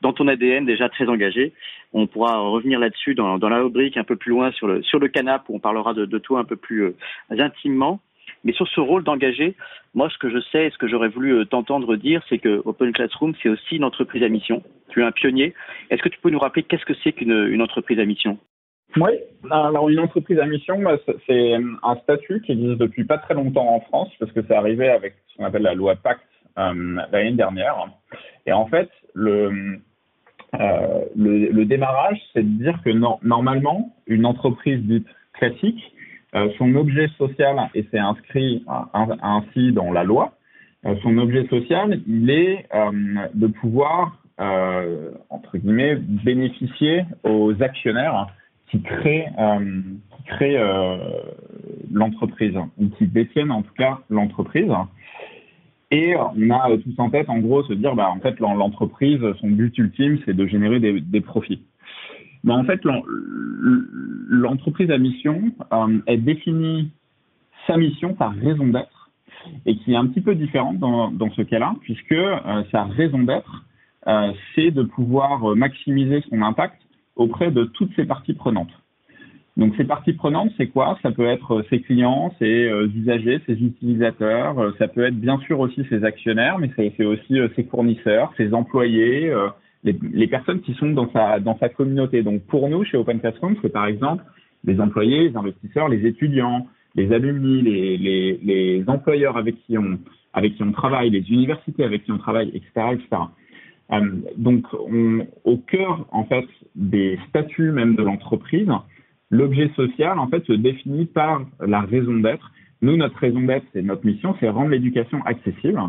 dans ton ADN déjà très engagé. On pourra revenir là-dessus dans, dans la rubrique un peu plus loin sur le sur le canap où on parlera de, de toi un peu plus intimement. Mais sur ce rôle d'engagé, moi, ce que je sais et ce que j'aurais voulu euh, t'entendre dire, c'est que Open Classroom, c'est aussi une entreprise à mission. Tu es un pionnier. Est-ce que tu peux nous rappeler qu'est-ce que c'est qu'une une entreprise à mission? Oui, alors une entreprise à mission, c'est un statut qui existe depuis pas très longtemps en France, parce que c'est arrivé avec ce qu'on appelle la loi Pacte euh, l'année dernière. Et en fait, le, euh, démarrage, c'est de dire que normalement, une entreprise dite classique, son objet social, et c'est inscrit ainsi dans la loi, son objet social, il est de pouvoir, entre guillemets, bénéficier aux actionnaires qui créent, qui créent l'entreprise, ou qui détiennent en tout cas l'entreprise. Et on a tous en tête, en gros, se dire, bah, en fait, l'entreprise, son but ultime, c'est de générer des, des profits. En fait, l'entreprise à mission, euh, elle définit sa mission par raison d'être, et qui est un petit peu différente dans, ce cas-là, puisque euh, sa raison d'être, euh, c'est de pouvoir maximiser son impact auprès de toutes ses parties prenantes. Donc ces parties prenantes, c'est quoi? Ça peut être euh, ses clients, ses usagers, ses utilisateurs, ça peut être bien sûr aussi ses actionnaires, mais c'est aussi ses fournisseurs, ses employés, les, personnes qui sont dans sa, dans sa communauté. Donc pour nous, chez Open Classroom, c'est par exemple les employés, les investisseurs, les étudiants, les alumni, les, les, les employeurs avec qui, on, avec qui on travaille, les universités avec qui on travaille, etc. etc. donc on, au cœur en fait des statuts même de l'entreprise, L'objet social, en fait, se définit par la raison d'être. Nous, notre raison d'être, c'est notre mission, c'est rendre l'éducation accessible.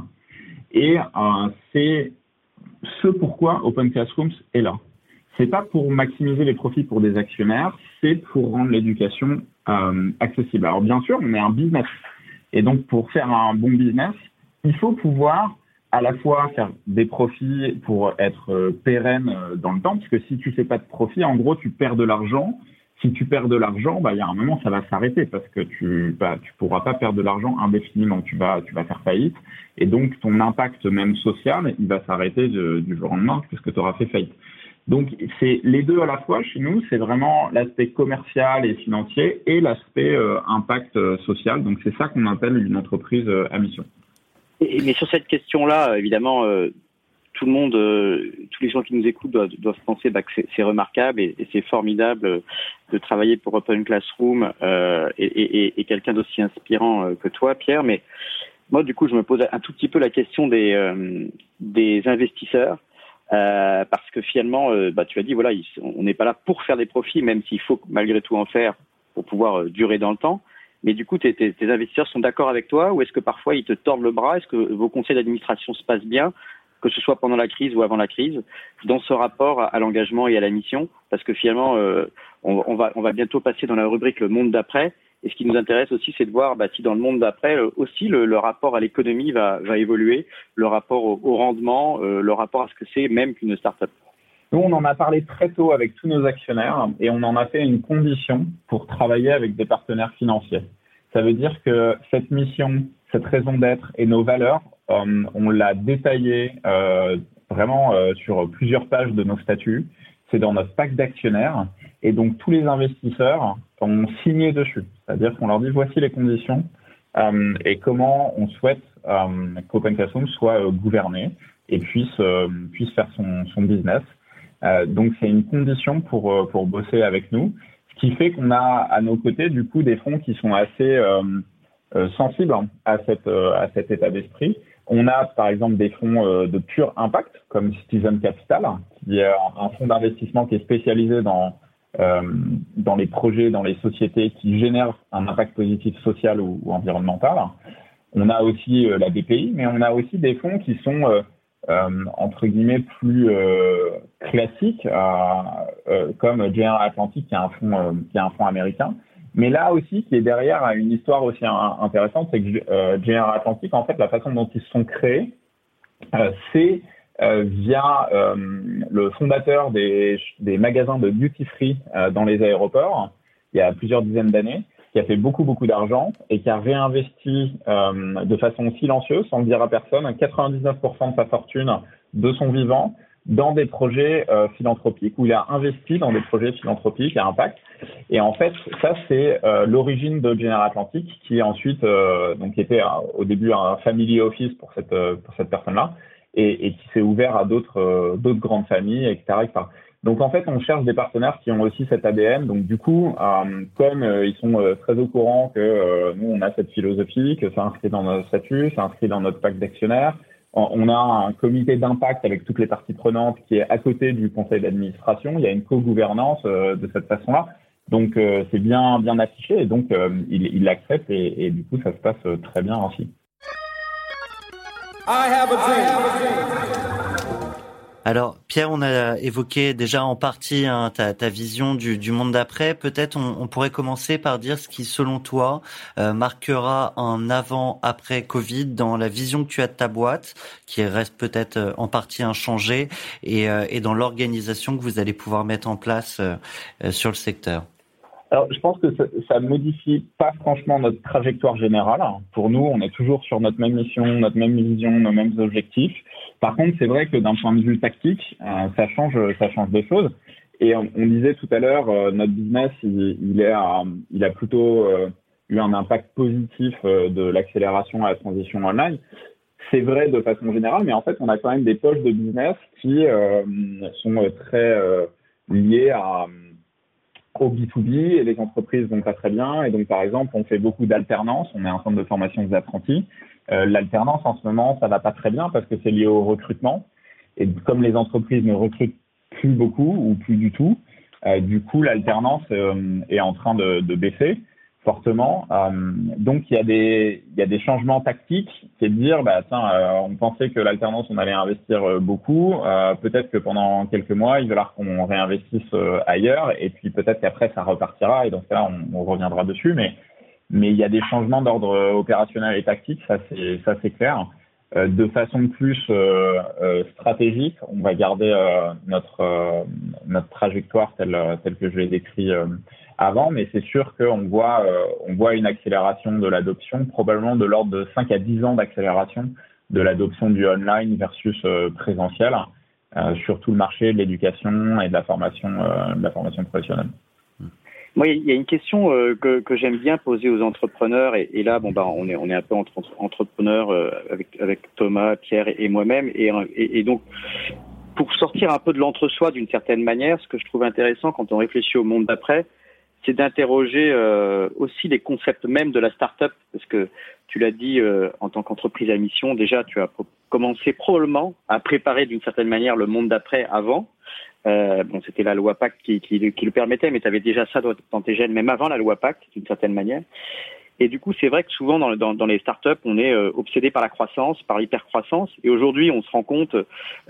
Et euh, c'est ce pourquoi Open Classrooms est là. C'est pas pour maximiser les profits pour des actionnaires, c'est pour rendre l'éducation euh, accessible. Alors bien sûr, on est un business. Et donc pour faire un bon business, il faut pouvoir à la fois faire des profits pour être euh, pérenne euh, dans le temps, parce que si tu fais pas de profit, en gros, tu perds de l'argent si tu perds de l'argent, bah, il y a un moment, ça va s'arrêter parce que tu bah, tu pourras pas perdre de l'argent indéfiniment. Tu vas, tu vas faire faillite. Et donc, ton impact même social, il va s'arrêter du jour au lendemain puisque tu auras fait faillite. Donc, c'est les deux à la fois chez nous, c'est vraiment l'aspect commercial et financier et l'aspect euh, impact euh, social. Donc, c'est ça qu'on appelle une entreprise euh, à mission. Mais sur cette question-là, évidemment, tout le monde, euh, tous les gens qui nous écoutent doivent, penser bah, que c'est remarquable et, c'est formidable de travailler pour Open Classroom euh, et, quelqu'un d'aussi inspirant euh, que toi, Pierre. Mais moi, du coup, je me pose un tout petit peu la question des, euh, investisseurs. Euh, parce que finalement, bah, tu as dit, voilà, on n'est pas là pour faire des profits, même s'il faut malgré tout en faire pour pouvoir durer dans le temps. Mais du coup, tes investisseurs sont d'accord avec toi ou est-ce que parfois ils te tordent le bras? Est-ce que vos conseils d'administration se passent bien? Que ce soit pendant la crise ou avant la crise, dans ce rapport à, l'engagement et à la mission, parce que finalement, euh, on, va, bientôt passer dans la rubrique le monde d'après. Et ce qui nous intéresse aussi, c'est de voir bah, si dans le monde d'après euh, aussi le, rapport à l'économie va, va évoluer, le rapport au, rendement, euh, le rapport à ce que c'est même qu'une start-up. Nous, on en a parlé très tôt avec tous nos actionnaires et on en a fait une condition pour travailler avec des partenaires financiers. Ça veut dire que cette mission, cette raison d'être et nos valeurs, euh, on l'a détaillé euh, vraiment euh, sur plusieurs pages de nos statuts. C'est dans notre pack d'actionnaires. Et donc, tous les investisseurs ont signé dessus. C'est-à-dire qu'on leur dit voici les conditions et comment on souhaite qu'Open Classroom soit gouverné et puisse, faire son, son business. donc, c'est une condition pour, pour bosser avec nous. Ce qui fait qu'on a à nos côtés, du coup, des fonds qui sont assez sensibles à, cette, à cet état d'esprit on a par exemple des fonds euh, de pur impact comme Citizen Capital, qui est un fonds d'investissement qui est spécialisé dans euh, dans les projets, dans les sociétés qui génèrent un impact positif social ou, environnemental. On a aussi euh, la BPI, mais on a aussi des fonds qui sont entre guillemets plus classiques, comme General Atlantic, qui est un fonds qui est un fonds américain, mais là aussi, qui est derrière une histoire aussi intéressante, c'est que euh, General Atlantic, en fait, la façon dont ils se sont créés, euh, c'est euh, via euh, le fondateur des, des, magasins de duty free euh, dans les aéroports, il y a plusieurs dizaines d'années, qui a fait beaucoup beaucoup d'argent et qui a réinvesti de façon silencieuse, sans le dire à personne, 99% de sa fortune de son vivant dans des projets euh, philanthropiques, où il a investi dans des projets philanthropiques à impact. Et en fait, ça, c'est euh, l'origine de General Atlantic, qui ensuite, euh, donc, était au début un family office pour cette, pour cette personne-là, et, qui s'est ouvert à d'autres d'autres grandes familles, etc. etc. Donc en fait, on cherche des partenaires qui ont aussi cet ADN. Donc du coup, euh, comme euh, ils sont euh, très au courant que nous on a cette philosophie, que c'est inscrit dans notre statut, c'est inscrit dans notre pacte d'actionnaires, on a un comité d'impact avec toutes les parties prenantes qui est à côté du conseil d'administration. Il y a une co-gouvernance de cette façon-là. Donc c'est bien bien affiché et donc il, il l'accepte et, et, du coup ça se passe très bien ainsi. I have a dream. Alors, Pierre, on a évoqué déjà en partie hein, ta, ta, vision du, du monde d'après. Peut-être on, on, pourrait commencer par dire ce qui, selon toi, euh, marquera un avant-après Covid dans la vision que tu as de ta boîte, qui reste peut-être euh, en partie inchangée, et, euh, et dans l'organisation que vous allez pouvoir mettre en place sur le secteur. Alors, je pense que ça, ne modifie pas franchement notre trajectoire générale. Pour nous, on est toujours sur notre même mission, notre même vision, nos mêmes objectifs. Par contre, c'est vrai que d'un point de vue tactique, euh, ça change, ça change des choses. Et on, disait tout à l'heure, euh, notre business, il, est, il a plutôt euh, eu un impact positif de l'accélération à la transition online. C'est vrai de façon générale, mais en fait, on a quand même des poches de business qui sont très liées à au B2B et les entreprises vont pas très bien. Et donc, par exemple, on fait beaucoup d'alternance. On est un centre de formation des apprentis. Euh, L'alternance, en ce moment, ça va pas très bien parce que c'est lié au recrutement. Et comme les entreprises ne recrutent plus beaucoup ou plus du tout, euh, du coup, l'alternance euh, est en train de, de baisser fortement. Euh, donc il y a des il y a des changements tactiques, c'est de dire bah tiens euh, on pensait que l'alternance on allait investir euh, beaucoup, peut-être que pendant quelques mois il va falloir qu'on réinvestisse ailleurs. Et puis peut-être qu'après ça repartira. Et donc là on, on, reviendra dessus. Mais mais il y a des changements d'ordre opérationnel et tactique. Ça c'est ça c'est clair. de façon plus stratégique, on va garder notre notre trajectoire telle telle que je l'ai décrit avant, mais c'est sûr qu'on voit, euh, voit une accélération de l'adoption, probablement de l'ordre de 5 à 10 ans d'accélération de l'adoption du online versus euh, présentiel euh, sur tout le marché de l'éducation et de la formation, formation professionnelle. Il y a une question que, j'aime bien poser aux entrepreneurs, et, là, bon, bah, on est, un peu entre entrepreneurs avec, Thomas, Pierre et, moi-même, et, donc, pour sortir un peu de l'entre-soi d'une certaine manière, ce que je trouve intéressant quand on réfléchit au monde d'après, c'est d'interroger euh, aussi les concepts même de la start-up, parce que tu l'as dit euh, en tant qu'entreprise à mission, déjà tu as commencé probablement à préparer d'une certaine manière le monde d'après avant. Euh, bon, c'était la loi Pacte qui, qui, qui, le permettait, mais tu avais déjà ça dans tes gènes, même avant la loi Pacte, d'une certaine manière. Et du coup, c'est vrai que souvent dans, dans, dans les startups, on est euh, obsédé par la croissance, par l'hypercroissance. Et aujourd'hui, on se rend compte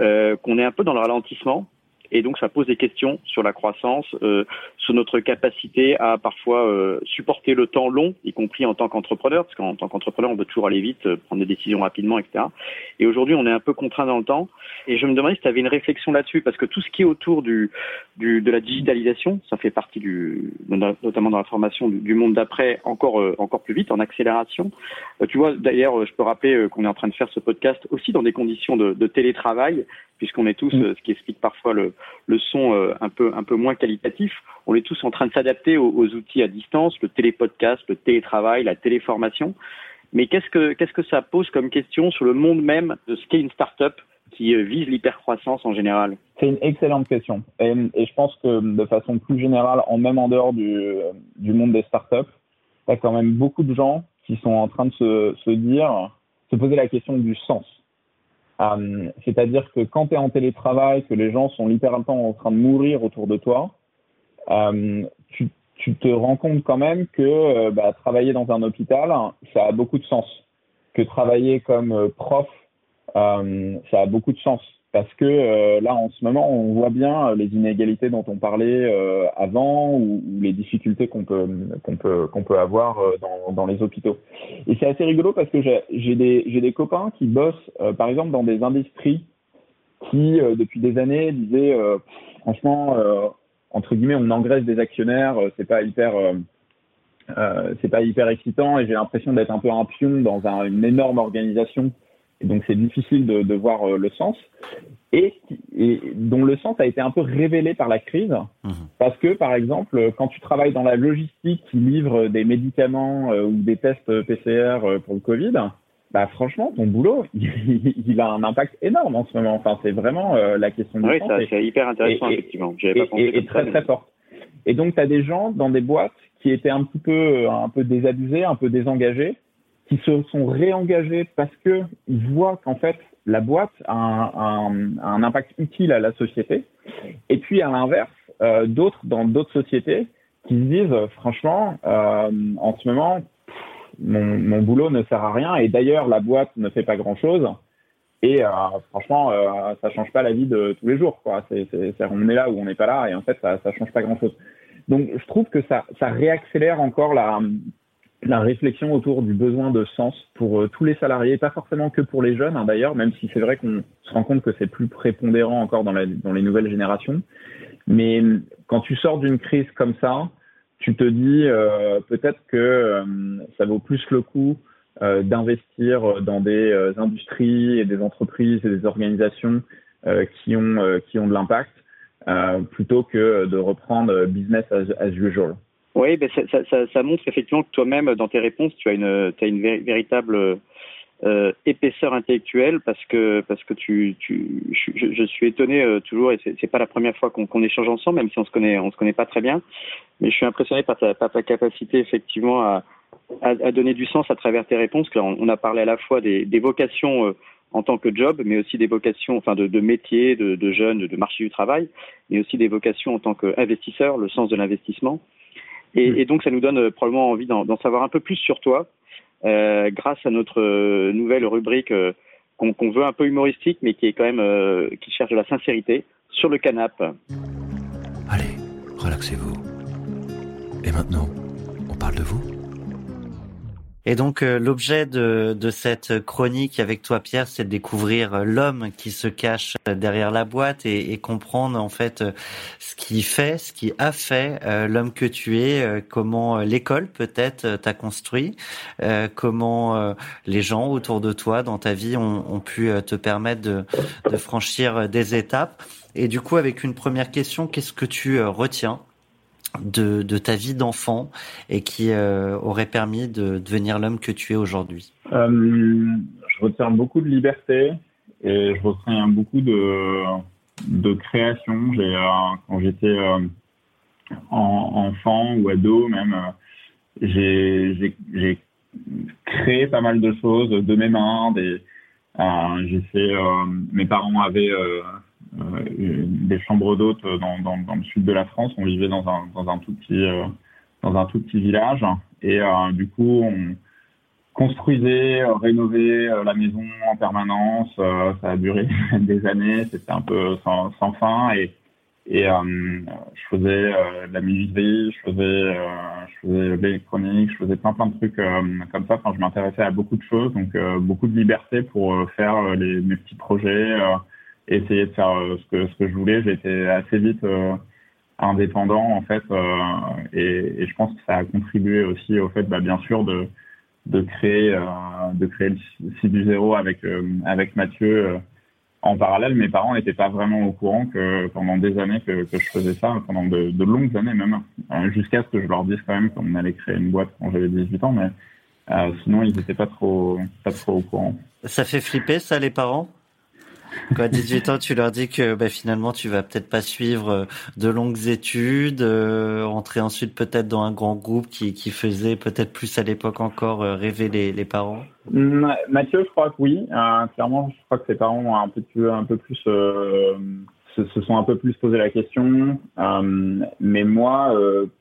euh, qu'on est un peu dans le ralentissement et donc ça pose des questions sur la croissance, euh, sur notre capacité à parfois euh, supporter le temps long, y compris en tant qu'entrepreneur, parce qu'en tant qu'entrepreneur, on veut toujours aller vite, euh, prendre des décisions rapidement, etc. Et aujourd'hui, on est un peu contraint dans le temps. Et je me demandais si tu avais une réflexion là-dessus, parce que tout ce qui est autour du, du de la digitalisation, ça fait partie du, notamment dans la formation du, monde d'après, encore encore plus vite, en accélération. tu vois, d'ailleurs, je peux rappeler qu'on est en train de faire ce podcast aussi dans des conditions de télétravail puisqu'on est tous, mm. euh, ce qui explique parfois le, le son euh, un peu un peu moins qualitatif, on est tous en train de s'adapter aux, outils à distance, le télépodcast, le télétravail, la téléformation. Mais qu'est-ce que qu'est-ce que ça pose comme question sur le monde même de ce qu'est une start-up qui euh, vise l'hypercroissance en général? C'est une excellente question. Et, et, je pense que de façon plus générale, en même en dehors du, du monde des startups, il y a quand même beaucoup de gens qui sont en train de se, se dire, se poser la question du sens. Euh, c'est-à-dire que quand tu es en télétravail, que les gens sont littéralement en train de mourir autour de toi, euh, tu, te rends compte quand même que euh, bah, travailler dans un hôpital, ça a beaucoup de sens. Que travailler comme prof, ça a beaucoup de sens parce que euh, là en ce moment on voit bien euh, les inégalités dont on parlait euh, avant ou, les difficultés qu'on peut qu'on peut qu'on peut avoir dans, dans les hôpitaux. Et c'est assez rigolo parce que j'ai des j'ai des copains qui bossent par exemple dans des industries qui depuis des années disaient franchement entre guillemets on engraisse des actionnaires c'est pas hyper c'est pas hyper excitant et j'ai l'impression d'être un peu un pion dans un, une énorme organisation et donc c'est difficile de, de voir euh, le sens. Et, et, dont le sens a été un peu révélé par la crise, mmh. parce que par exemple, quand tu travailles dans la logistique qui livre des médicaments euh, ou des tests PCR euh, pour le Covid, bah franchement, ton boulot, il, a un impact énorme en ce moment. Enfin, c'est vraiment la question du oui, sens. Oui, c'est hyper intéressant, et, effectivement. Et, pas et, et très, très forte. Et donc, tu as des gens dans des boîtes qui étaient un petit peu, un peu désabusés, un peu désengagés, qui se sont réengagés parce que ils voient qu'en fait, la boîte a un, impact utile à la société. Et puis, à l'inverse, euh, d'autres dans d'autres sociétés qui se disent, franchement, euh, en ce moment, mon, boulot ne sert à rien. Et d'ailleurs, la boîte ne fait pas grand-chose. Et euh, franchement, euh, ça change pas la vie de tous les jours. Quoi. C'est, on est là ou on n'est pas là, et en fait, ça, ça change pas grand-chose. Donc, je trouve que ça, ça réaccélère encore la, la réflexion autour du besoin de sens pour euh, tous les salariés, pas forcément que pour les jeunes hein, d'ailleurs, même si c'est vrai qu'on se rend compte que c'est plus prépondérant encore dans, les nouvelles générations. Mais quand tu sors d'une crise comme ça, tu te dis euh, peut-être que euh, ça vaut plus le coup euh, d'investir dans des euh, industries et des entreprises et des organisations euh, qui ont qui ont de l'impact plutôt que de reprendre business as usual. Oui, ben ça, ça, ça, montre effectivement que toi-même, dans tes réponses, tu as une, as une véritable euh, épaisseur intellectuelle parce que parce que tu, tu je, suis étonné euh, toujours et c'est pas la première fois qu'on qu échange ensemble, même si on se connaît on se connaît pas très bien, mais je suis impressionné par ta, par ta capacité effectivement à, à, donner du sens à travers tes réponses. On, on a parlé à la fois des, des vocations euh, en tant que job, mais aussi des vocations, enfin de, de métiers, de, de jeunes, de marché du travail, mais aussi des vocations en tant qu'investisseur, le sens de l'investissement. Et, et, donc, ça nous donne probablement envie d'en savoir un peu plus sur toi, euh, grâce à notre euh, nouvelle rubrique euh, qu'on qu veut un peu humoristique, mais qui est quand même euh, qui cherche de la sincérité sur le canapé. Allez, relaxez-vous. Et maintenant, on parle de vous et donc euh, l'objet de, de, cette chronique avec toi Pierre, c'est de découvrir euh, l'homme qui se cache derrière la boîte et, et, comprendre en fait euh, ce qui fait, ce qui a fait euh, l'homme que tu es, euh, comment l'école peut-être t'a construit, euh, comment les gens autour de toi dans ta vie ont, ont pu te permettre de, de, franchir des étapes. Et du coup, avec une première question, qu'est-ce que tu retiens de, ta vie d'enfant et qui euh, aurait permis de devenir l'homme que tu es aujourd'hui euh, Je retiens beaucoup de liberté et je retiens beaucoup de, de création. Euh, quand j'étais en, enfant ou ado même, j'ai, j'ai, créé pas mal de choses de mes mains. Des, j'ai fait, mes parents avaient des chambres d'hôtes dans, dans, dans, le sud de la France. On vivait dans un, dans un tout petit euh, dans un tout petit village et euh, du coup on construisait, rénovait la maison en permanence. ça a duré des années. C'était un peu sans, sans fin et et euh, je faisais euh, de la musique, je faisais, euh, je faisais l'électronique, je faisais plein plein de trucs comme ça. Enfin, je m'intéressais à beaucoup de choses, donc beaucoup de liberté pour faire les, mes petits projets, essayer de faire euh, ce que je voulais. J'étais assez vite euh, indépendant en fait, euh, et, je pense que ça a contribué aussi au fait, bah, bien sûr, de de créer de créer le site du zéro avec avec Mathieu en parallèle, mes parents n'étaient pas vraiment au courant que pendant des années que, je faisais ça, pendant de, longues années même, jusqu'à ce que je leur dise quand même qu'on allait créer une boîte quand j'avais 18 ans, mais sinon ils n'étaient pas trop, pas trop au courant. Ça fait flipper ça les parents? Quand à 18 ans, tu leur dis que bah, finalement, tu vas peut-être pas suivre euh, de longues études, euh, entrer ensuite peut-être dans un grand groupe qui, qui faisait peut-être plus à l'époque encore euh, rêver les, les, parents? Mathieu, je crois que oui. Euh, clairement, je crois que ses parents un peu, un peu plus se, sont un peu plus posé la question, mais moi,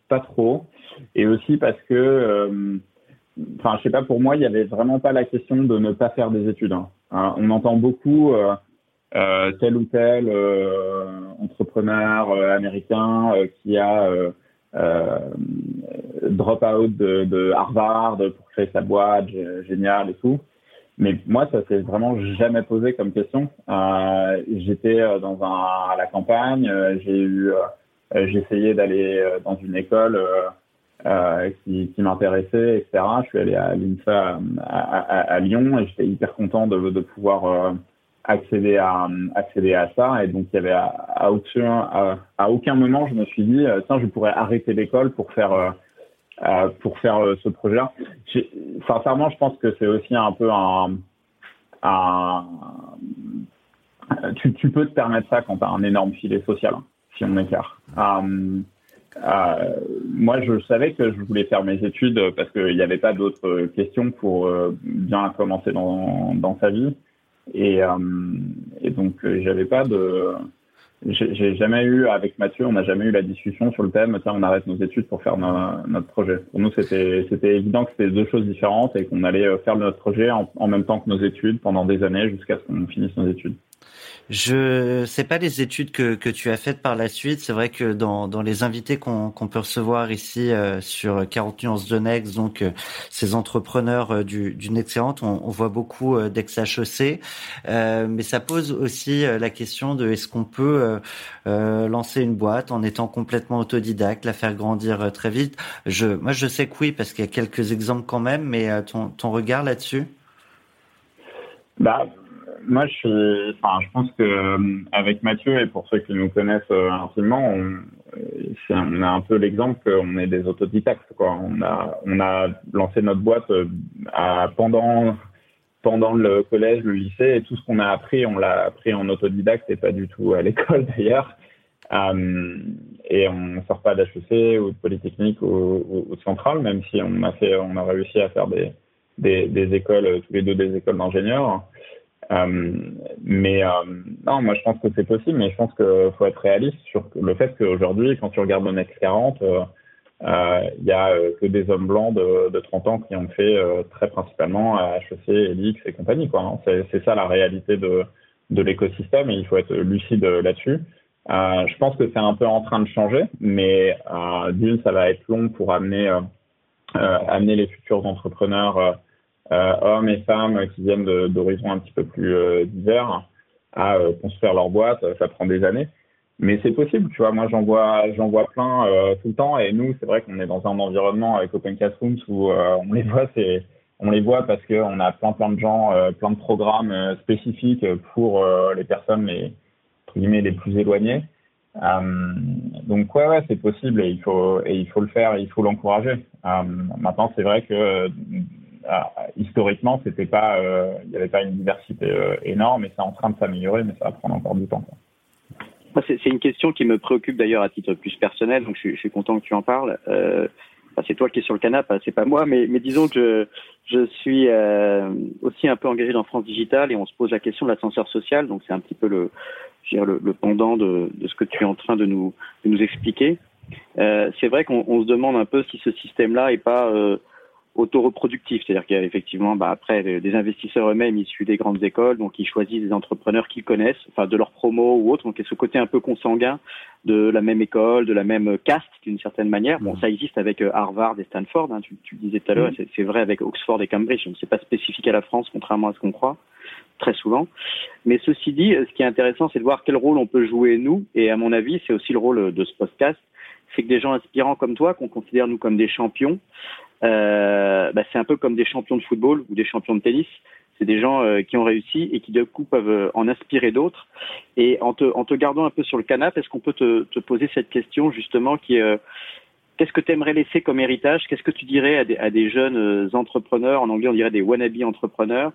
pas trop. Et aussi parce que, enfin, je sais pas, pour moi, il y avait vraiment pas la question de ne pas faire des études. Hein. on entend beaucoup tel ou tel euh, entrepreneur euh, américain qui a drop out de, de, Harvard pour créer sa boîte, génial et tout. Mais moi, ça s'est vraiment jamais posé comme question. Euh, J'étais dans un à la campagne, j'ai eu, euh, j'ai essayé d'aller dans une école euh, qui, qui m'intéressait, etc. Je suis allé à l'INSA à, à, à, Lyon et j'étais hyper content de, de pouvoir accéder à accéder à ça et donc il y avait à, aucun à, aucun moment je me suis dit tiens je pourrais arrêter l'école pour faire euh, pour faire ce projet-là. Sincèrement, je pense que c'est aussi un peu un, tu, peux te permettre ça quand tu as un énorme filet social, hein, si on écart. Euh, euh, moi, je savais que je voulais faire mes études parce qu'il n'y avait pas d'autres questions pour euh, bien commencer dans, dans sa vie. Et, euh, et donc, j'avais pas de. J'ai jamais eu, avec Mathieu, on n'a jamais eu la discussion sur le thème, tiens, on arrête nos études pour faire notre projet. Pour nous, c'était évident que c'était deux choses différentes et qu'on allait faire notre projet en, même temps que nos études pendant des années jusqu'à ce qu'on finisse nos études. Je sais pas les études que, que tu as faites par la suite. C'est vrai que dans, dans les invités qu'on peut recevoir ici euh, sur 40 nuances de Next, donc euh, ces entrepreneurs euh, du, du Nexerante, on, voit beaucoup d'ex-HEC. mais ça pose aussi la question de est-ce qu'on peut lancer une boîte en étant complètement autodidacte, la faire grandir très vite. Je, moi, je sais que oui, parce qu'il y a quelques exemples quand même, mais ton, ton regard là-dessus? Bah, moi, je suis, enfin, je pense que euh, avec Mathieu et pour ceux qui nous connaissent euh, intimement, on, euh, a un peu l'exemple qu'on est des autodidactes. Quoi. On a, on a lancé notre boîte à, pendant pendant le collège, le lycée, et tout ce qu'on a appris, on l'a appris en autodidacte et pas du tout à l'école d'ailleurs. Euh, et on sort pas d'HEC ou de Polytechnique ou, ou, de Centrale, même si on a fait, on a réussi à faire des, des écoles, tous les deux des écoles d'ingénieurs. Euh, mais euh, non, moi je pense que c'est possible, mais je pense qu'il faut être réaliste sur le fait qu'aujourd'hui, quand tu regardes le Next 40, il y a que des hommes blancs de, de 30 ans qui ont fait euh, très principalement à HEC, ELIX et compagnie. Quoi, hein. C'est ça la réalité de, l'écosystème et il faut être lucide là-dessus. Euh, je pense que c'est un peu en train de changer, mais euh, d'une, ça va être long pour amener, les futurs entrepreneurs euh, hommes et femmes qui viennent d'horizons un petit peu plus euh, divers à euh, construire leur boîte. Ça prend des années. Mais c'est possible, tu vois. Moi, j'en vois, j'en vois plein tout le temps. Et nous, c'est vrai qu'on est dans un environnement avec Open Classrooms où on les voit, c'est, on les voit parce qu'on a plein, plein de gens, plein de programmes spécifiques pour les personnes les, les plus éloignées. donc ouais, ouais, c'est possible et il faut et il faut le faire, et il faut l'encourager. maintenant, c'est vrai que historiquement, c'était pas, euh, il n'y avait pas une diversité euh, énorme et c'est en train de s'améliorer, mais ça va prendre encore du temps. C'est une question qui me préoccupe d'ailleurs à titre plus personnel, donc je, suis content que tu en parles. Euh, c'est toi qui es sur le canapé, c'est pas moi, mais, disons que je, suis aussi un peu engagé dans France Digital et on se pose la question de l'ascenseur social, donc c'est un petit peu le, pendant de, ce que tu es en train de nous, de nous expliquer. c'est vrai qu'on se demande un peu si ce système-là est pas auto-reproductif, c'est-à-dire qu'il y a effectivement bah, après des investisseurs eux-mêmes issus des grandes écoles, donc ils choisissent des entrepreneurs qu'ils connaissent, enfin de leur promo ou autre, donc il y a ce côté un peu consanguin de la même école, de la même caste d'une certaine manière. Bon, ça existe avec euh, Harvard et Stanford, hein, tu, tu, le disais tout à l'heure, mm. c'est vrai avec Oxford et Cambridge, donc c'est pas spécifique à la France, contrairement à ce qu'on croit très souvent. Mais ceci dit, ce qui est intéressant, c'est de voir quel rôle on peut jouer nous, et à mon avis, c'est aussi le rôle de ce podcast, c'est que des gens inspirants comme toi, qu'on considère nous comme des champions, euh, bah, c'est un peu comme des champions de football ou des champions de tennis. C'est des gens euh, qui ont réussi et qui, d'un coup, peuvent euh, en inspirer d'autres. Et en te, en te gardant un peu sur le canapé, est-ce qu'on peut te, te, poser cette question, justement, qui est qu'est-ce que tu aimerais laisser comme héritage? Qu'est-ce que tu dirais à des, à des, jeunes entrepreneurs, en anglais on dirait des wannabe entrepreneurs,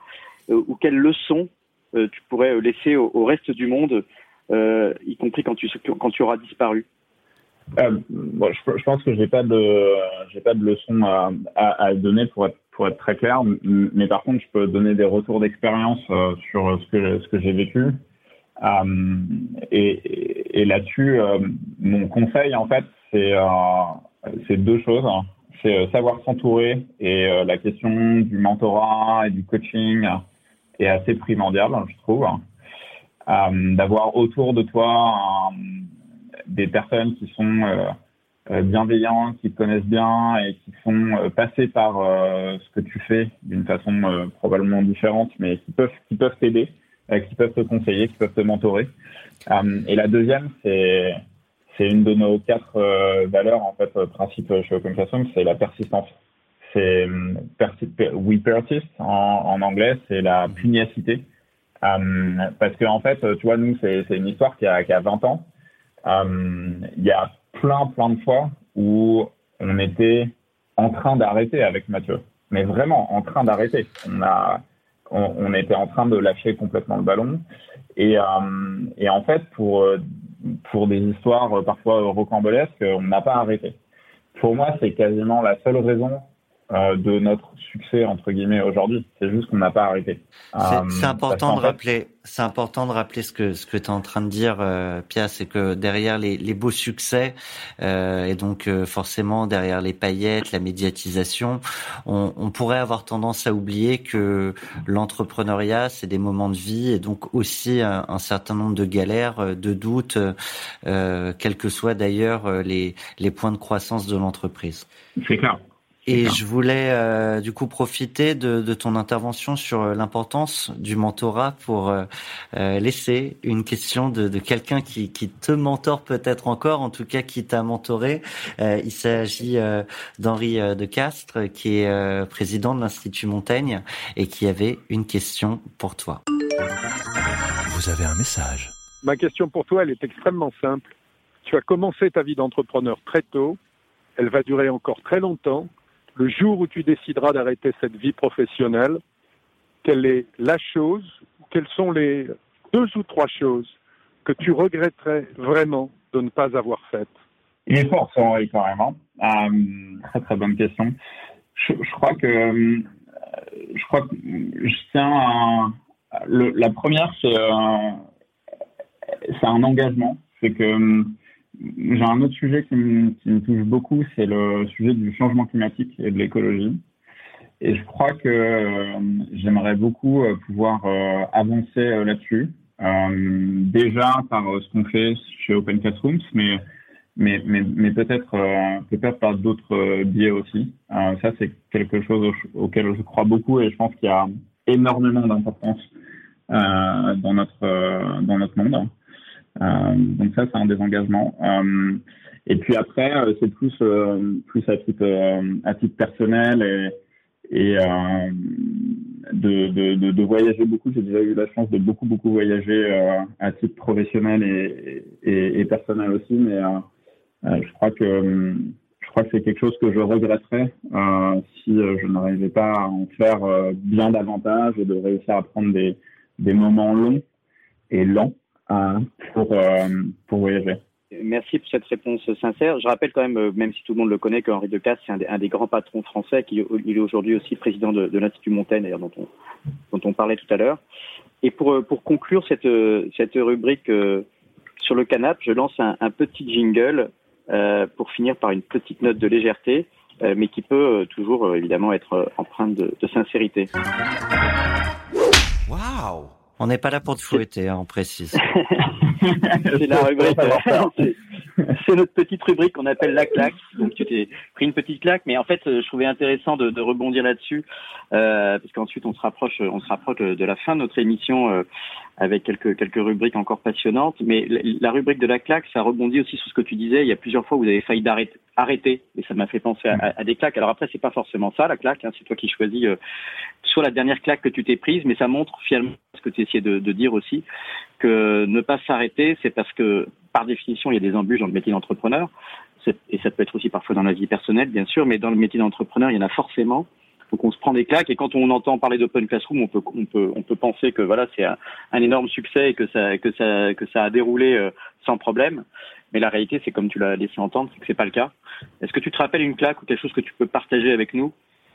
ou quelles leçons tu pourrais laisser au, au reste du monde, y compris quand tu, quand tu auras disparu? Euh, je, pense que j'ai pas de j'ai pas de leçon à, donner pour être très clair, mais par contre je peux donner des retours d'expérience euh, sur ce que j'ai vécu. Euh, et, là-dessus, mon conseil en fait c'est deux choses. C'est savoir s'entourer et la question du mentorat et du coaching est assez primordiale, je trouve. D'avoir autour de toi des personnes qui sont euh, euh, bienveillantes, qui te connaissent bien et qui sont euh, passées par ce que tu fais d'une façon probablement différente, mais qui peuvent t'aider, qui peuvent te conseiller, qui peuvent te mentorer. et la deuxième, c'est une de nos quatre valeurs en fait principes chez Open c'est la persistance. C'est we persist en, anglais, c'est la pugnacité. parce que en fait, tu vois, nous, c'est une histoire qui a 20 ans. Euh, il y a plein, plein de fois où on était en train d'arrêter avec Mathieu, mais vraiment en train d'arrêter. On a, on, était en train de lâcher complètement le ballon. Et, et en fait, pour pour des histoires parfois rocambolesques, on n'a pas arrêté. Pour moi, c'est quasiment la seule raison euh, de notre succès entre guillemets aujourd'hui. C'est juste qu'on n'a pas arrêté. C'est euh, important de rappeler. C'est important de rappeler ce que ce que tu es en train de dire, euh, Pia, c'est que derrière les, les beaux succès euh, et donc forcément derrière les paillettes, la médiatisation, on, on pourrait avoir tendance à oublier que l'entrepreneuriat c'est des moments de vie et donc aussi un, un certain nombre de galères, de doutes, quels que soient d'ailleurs les les points de croissance de l'entreprise. C'est clair. Et je voulais euh, du coup profiter de, de ton intervention sur euh, l'importance du mentorat pour euh, euh, laisser une question de, de quelqu'un qui, qui, te mentore peut-être encore, en tout cas qui t'a mentoré. il s'agit d'Henri de Castres, qui est président de l'Institut Montaigne et qui avait une question pour toi. Vous avez un message. Ma question pour toi, elle est extrêmement simple. Tu as commencé ta vie d'entrepreneur très tôt. Elle va durer encore très longtemps le jour où tu décideras d'arrêter cette vie professionnelle, quelle est la chose, quelles sont les deux ou trois choses que tu regretterais vraiment de ne pas avoir faites? Il est quand même. Hein. Euh, très très bonne question. Je, crois que euh, je crois que je tiens à, la première, euh, c'est un engagement. C'est que j'ai un autre sujet qui me, touche beaucoup, c'est le sujet du changement climatique et de l'écologie. Et je crois que euh, j'aimerais beaucoup euh, pouvoir euh, avancer là-dessus. déjà par ce qu'on fait chez Open Classrooms, mais peut-être par d'autres biais aussi. ça, c'est quelque chose auquel je crois beaucoup et je pense qu'il y a énormément d'importance dans notre monde. Euh, donc ça, c'est un des engagements. Euh, et puis après, euh, c'est plus plus à titre à titre personnel et et euh, de, de, de, voyager beaucoup. J'ai déjà eu la chance de beaucoup beaucoup voyager euh, à titre professionnel et, et, et personnel aussi, mais euh, je crois que je crois que c'est quelque chose que je regretterais si je n'arrivais pas à en faire bien davantage et de réussir à prendre des des moments longs et lents pour, euh, pour voyager. Merci pour cette réponse sincère. Je rappelle quand même, euh, même si tout le monde le connaît, qu'Henri Decasse, c'est un, un, des grands patrons français, qui il est aujourd'hui aussi président de, de l'Institut Montaigne, d'ailleurs, dont on, dont on parlait tout à l'heure. Et pour, euh, pour conclure cette, cette rubrique sur le canap, je lance un, un petit jingle euh, pour finir par une petite note de légèreté, euh, mais qui peut toujours évidemment être empreinte de, de sincérité. Waouh on n'est pas là pour te fouetter, hein, on précise. c'est la rubrique. c'est notre petite rubrique qu'on appelle la claque. Donc tu t'es pris une petite claque, mais en fait, je trouvais intéressant de, rebondir là-dessus, euh, parce qu'ensuite on se rapproche, on se rapproche de la fin de notre émission euh, avec quelques quelques rubriques encore passionnantes. Mais la, rubrique de la claque, ça rebondit aussi sur ce que tu disais. Il y a plusieurs fois où vous avez failli arrêter, arrêter, et ça m'a fait penser à, à, des claques. Alors après, c'est pas forcément ça la claque. Hein, c'est toi qui choisis euh, soit la dernière claque que tu t'es prise, mais ça montre finalement ce que tu essayais de, de dire aussi, que ne pas s'arrêter, c'est parce que par définition, il y a des embûches dans le métier d'entrepreneur, et ça peut être aussi parfois dans la vie personnelle, bien sûr, mais dans le métier d'entrepreneur, il y en a forcément. Donc on se prend des claques et quand on entend parler d'Open Classroom, on peut on peut on peut penser que voilà c'est un, énorme succès et que ça que ça que ça a déroulé euh, sans problème. Mais la réalité, c'est comme tu l'as laissé entendre, c'est que c'est pas le cas. Est-ce que tu te rappelles une claque ou quelque chose que tu peux partager avec nous,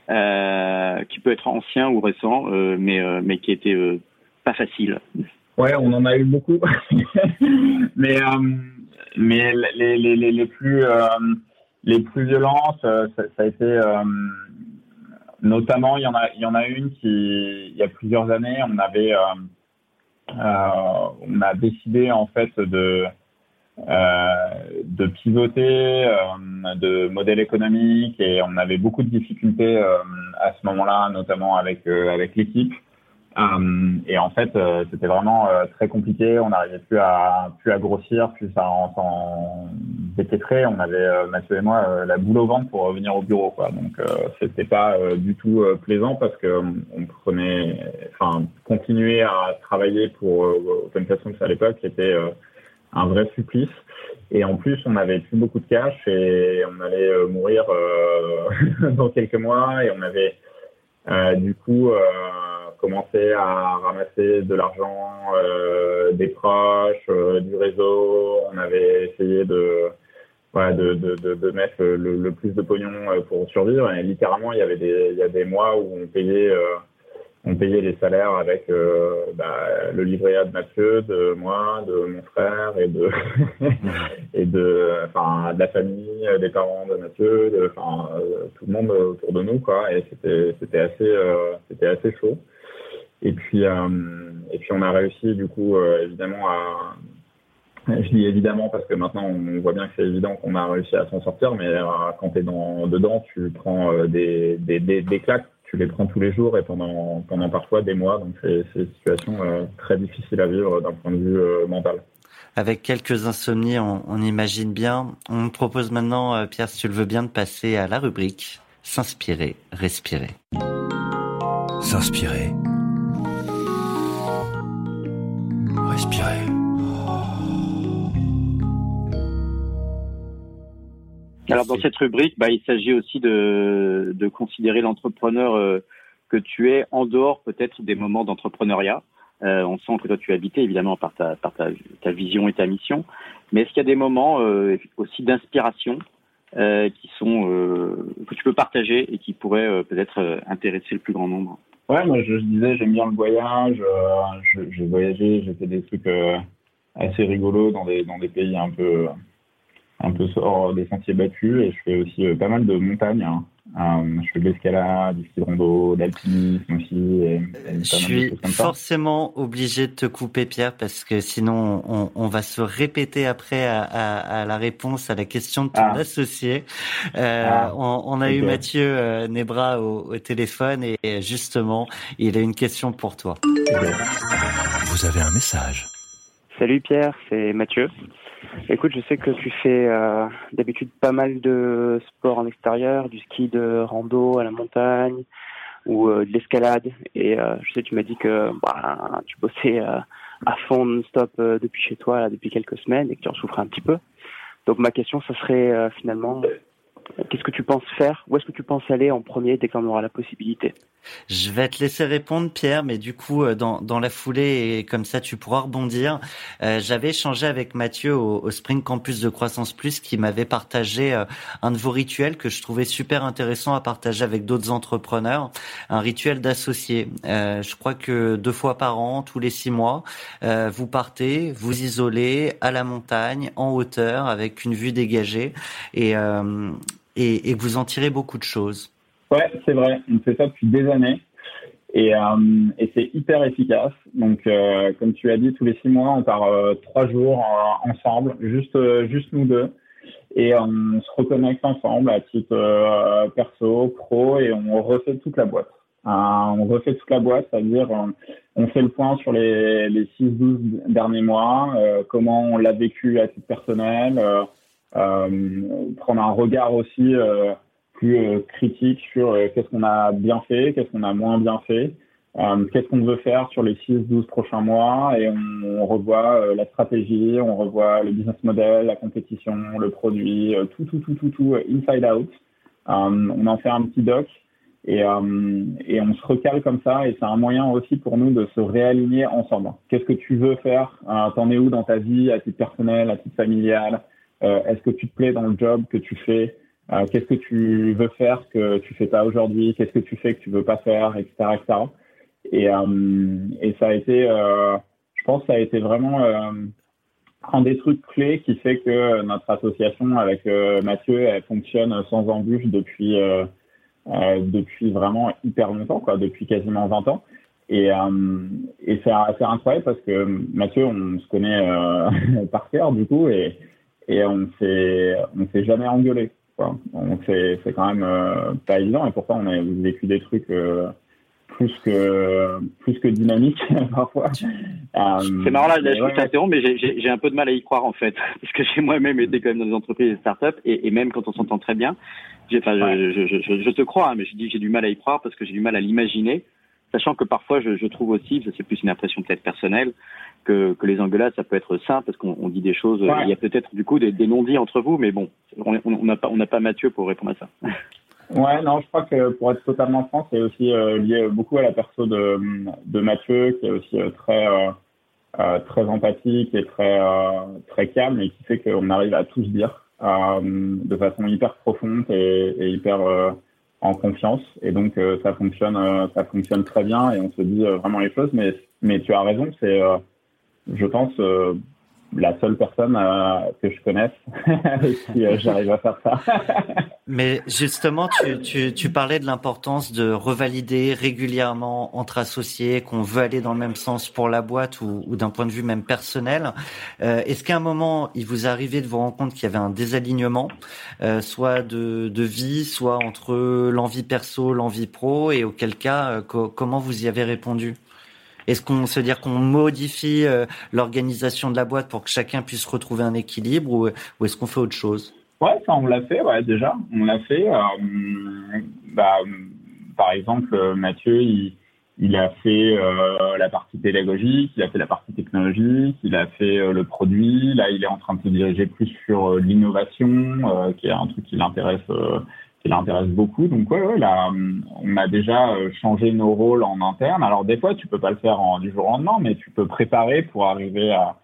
euh, qui peut être ancien ou récent, euh, mais mais qui était pas facile? Ouais, on en a eu beaucoup, mais euh, mais les, les, les, les plus euh, les plus violentes, ça, a été euh, notamment il y en a il y en a une qui il y a plusieurs années on avait on a décidé en fait de de pivoter de modèle économique et on avait beaucoup de difficultés à ce moment-là, notamment avec avec l'équipe. Euh, et en fait, euh, c'était vraiment euh, très compliqué. On n'arrivait plus à plus à grossir, plus à s'en dépêtrer. On avait Mathieu et moi la boule au ventre pour revenir au bureau, quoi. Donc c'était pas du tout plaisant parce que on prenait, enfin, continuer à travailler pour Open Classrooms à l'époque était un vrai supplice. Et en plus, on n'avait plus beaucoup de cash et on allait euh, mourir euh, dans quelques mois. Et on avait euh, du coup commencé à ramasser de l'argent des proches, du réseau. On avait essayé de, de, de, de, mettre le, le, plus de pognon pour survivre. Et littéralement, il y avait des, il y a des mois où on payait on payait les salaires avec euh, bah, le livret A de Mathieu, de moi, de mon frère et de et de enfin de la famille, des parents de Mathieu, de, enfin euh, tout le monde autour de nous quoi. Et c'était c'était assez euh, c'était assez chaud. Et puis et puis on a réussi du coup évidemment à je dis évidemment parce que maintenant on voit bien que c'est évident qu'on a réussi à s'en sortir, mais quand tu es dans, dedans, tu prends des, des, des, des claques tu les prends tous les jours et pendant, pendant parfois des mois. Donc c'est une situation euh, très difficile à vivre d'un point de vue euh, mental. Avec quelques insomnies, on, imagine bien. On me propose maintenant, euh, Pierre, si tu le veux bien, de passer à la rubrique S'inspirer, respirer. S'inspirer. Respirer. Alors dans cette rubrique, bah, il s'agit aussi de, de considérer l'entrepreneur euh, que tu es en dehors peut-être des moments d'entrepreneuriat. Euh, on sent que toi tu es habité évidemment par ta, par ta, vision et ta mission, mais est-ce qu'il y a des moments euh, aussi d'inspiration qui sont que tu peux partager et qui pourraient peut-être intéresser le plus grand nombre? Ouais, moi je, disais j'aime bien le voyage, j'ai voyagé, j'ai fait des trucs assez rigolos dans des dans des pays un peu un peu hors des sentiers battus et je fais aussi euh, pas mal de montagnes. Hein. Euh, je fais de l'escalade, du ski de rando, d'alpinisme aussi. Et, je suis forcément obligé de te couper, Pierre, parce que sinon on, on va se répéter après à, à, à, la réponse à la question de ton ah. associé. Euh, ah. on, on, a eu Mathieu euh, Nebra au, au, téléphone et justement, il a une question pour toi. Vous avez un message. Salut Pierre, c'est Mathieu. Écoute, je sais que tu fais euh, d'habitude pas mal de sports en extérieur, du ski de rando à la montagne ou euh, de l'escalade. Et euh, je sais, tu m'as dit que bah, tu bossais à fond non-stop depuis chez toi là, depuis quelques semaines et que tu en souffrais un petit peu. Donc ma question, ce serait finalement, qu'est-ce que tu penses faire? Où est-ce que tu penses aller en premier dès qu'on aura la possibilité? Je vais te laisser répondre, Pierre, mais du coup, euh, dans, la foulée, et comme ça, tu pourras rebondir. Euh, j'avais échangé avec Mathieu au, Spring Campus de Croissance Plus, qui m'avait partagé euh, un de vos rituels que je trouvais super intéressant à partager avec d'autres entrepreneurs, un rituel d'associé. je crois que deux fois par an, tous les six mois, vous partez, vous isolez à la montagne, en hauteur, avec une vue dégagée, et, et, vous en tirez beaucoup de choses. Ouais, c'est vrai. On fait ça depuis des années. Et, euh, c'est hyper efficace. Donc, euh, comme tu as dit, tous les six mois, on part euh, trois jours ensemble, juste, juste nous deux. Et on se reconnecte ensemble à titre perso, pro, et on refait toute la boîte. on refait toute la boîte, c'est-à-dire on fait le point sur les, les 6-12 derniers mois, comment on l'a vécu à titre personnel, prendre un regard aussi plus euh, critique sur euh, qu'est-ce qu'on a bien fait, qu'est-ce qu'on a moins bien fait, euh, qu'est-ce qu'on veut faire sur les 6-12 prochains mois. Et on, revoit la stratégie, on revoit le business model, la compétition, le produit, tout, tout, tout, tout, tout, inside out. on en fait un petit doc. Et, et on se recale comme ça. Et c'est un moyen aussi pour nous de se réaligner ensemble. Qu'est-ce que tu veux faire? T'en es où dans ta vie, à titre personnel, à titre familial? Est-ce que tu te plais dans le job que tu fais? Euh, qu'est-ce que tu veux faire que tu fais pas aujourd'hui? Qu'est-ce que tu fais que tu veux pas faire, etc., etc. Et, euh, et ça a été, euh, je pense, ça a été vraiment un des trucs clés qui fait que notre association avec Mathieu elle fonctionne sans embûche depuis depuis vraiment hyper longtemps, quoi, depuis quasiment 20 ans. Et, et c'est assez incroyable parce que Mathieu, on se connaît par cœur du coup, et, et on s'est on s'est jamais engueulé. Donc c'est quand même euh, pas évident et pourtant on a vécu des trucs euh, plus que plus que dynamiques parfois. Euh, c'est marrant là, je t'interromps, mais j'ai un peu de mal à y croire en fait, parce que j'ai moi-même été quand même dans des entreprises et des startups et, et même quand on s'entend très bien, enfin je, je, je, je, te crois, hein, mais je dis j'ai du mal à y croire parce que j'ai du mal à l'imaginer, sachant que parfois je, trouve aussi, c'est plus une impression peut-être personnelle, que, que les engueulades, ça peut être simple parce qu'on dit des choses. Il y a peut-être du coup des, des non-dits entre vous, mais bon, on n'a pas, on pas Mathieu pour répondre à ça. Ouais, non, je crois que pour être totalement franc, c'est aussi euh, lié beaucoup à la perso de, de Mathieu, qui est aussi euh, très euh, très empathique et très très calme, et qui fait qu'on arrive à tout se dire de façon hyper profonde et, et hyper en confiance. Et donc ça fonctionne ça fonctionne très bien et on se dit vraiment les choses. Mais mais tu as raison, c'est je pense la seule personne euh, que je connaisse qui euh, j'arrive à faire ça. Mais justement, tu, tu, tu parlais de l'importance de revalider régulièrement entre associés, qu'on veut aller dans le même sens pour la boîte ou, ou d'un point de vue même personnel. Euh, Est-ce qu'à un moment, il vous arrivait de vous rendre compte qu'il y avait un désalignement, euh, soit de, de, vie, soit entre l'envie perso, l'envie pro, et auquel cas, comment vous y avez répondu? Est-ce qu'on se dire qu'on modifie euh, l'organisation de la boîte pour que chacun puisse retrouver un équilibre ou, est-ce qu'on fait autre chose? Ouais, ça on l'a fait, déjà, on l'a fait. Euh, bah, par exemple, Mathieu, il, a fait euh, la partie pédagogique, il a fait la partie technologique, il a fait le produit. Là, il est en train de se diriger plus sur l'innovation, qui est un truc qui l'intéresse qui l'intéresse beaucoup. Donc ouais, ouais là, on a déjà euh, changé nos rôles en interne. Alors des fois, tu peux pas le faire du jour au lendemain, mais tu peux préparer pour arriver à,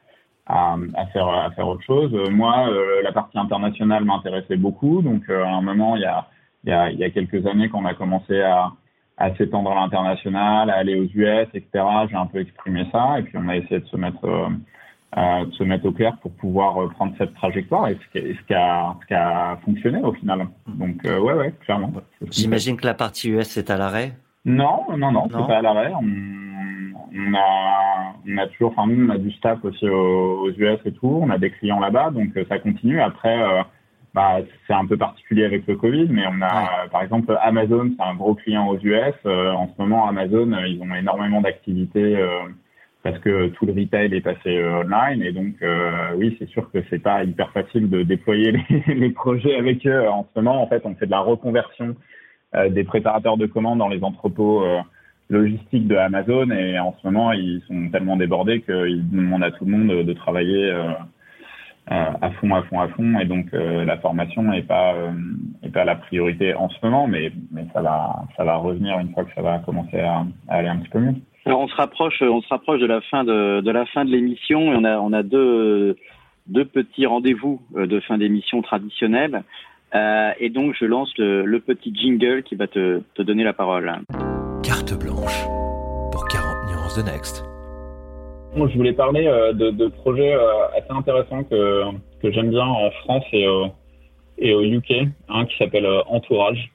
faire autre chose. Euh, moi, euh, la partie internationale m'intéressait beaucoup, donc à un moment, il y a quelques années qu'on a commencé à s'étendre à l'international, à aller aux US, etc. J'ai un peu exprimé ça, et puis on a essayé de se mettre de se mettre au clair pour pouvoir euh, prendre cette trajectoire et ce qui, a, ce qui a fonctionné au final. Donc euh, ouais, ouais, clairement. J'imagine que la partie US est à l'arrêt. Non, non, non, c'est pas à l'arrêt. On, a, on a toujours, enfin nous, on a du staff aussi aux, US et tout. On a des clients là-bas, donc euh, ça continue. Après, bah, c'est un peu particulier avec le Covid, mais on a, par exemple, Amazon, c'est un gros client aux US. en ce moment, Amazon, ils ont énormément d'activités parce que tout le retail est passé euh, online. Et donc euh, oui c'est sûr que c'est pas hyper facile de déployer les, projets avec eux. En ce moment en fait on fait de la reconversion euh, des préparateurs de commandes dans les entrepôts logistiques de Amazon. Et en ce moment ils sont tellement débordés qu'ils demandent à tout le monde de travailler à fond à fond à fond. Et donc la formation n'est pas la priorité en ce moment mais mais ça va ça va revenir une fois que ça va commencer à, à aller un petit peu mieux. Alors on se rapproche, on se rapproche de la fin de, de la fin de l'émission et on a, on a deux, deux petits rendez-vous euh, de fin d'émission traditionnels. Euh, et donc je lance le, le, petit jingle qui va te, te donner la parole. Carte blanche pour 40 nuances de Next. Bon, je voulais parler euh, de, de projets euh, assez intéressants que, que j'aime bien en France et, au, et au UK. Un qui s'appelle Entourage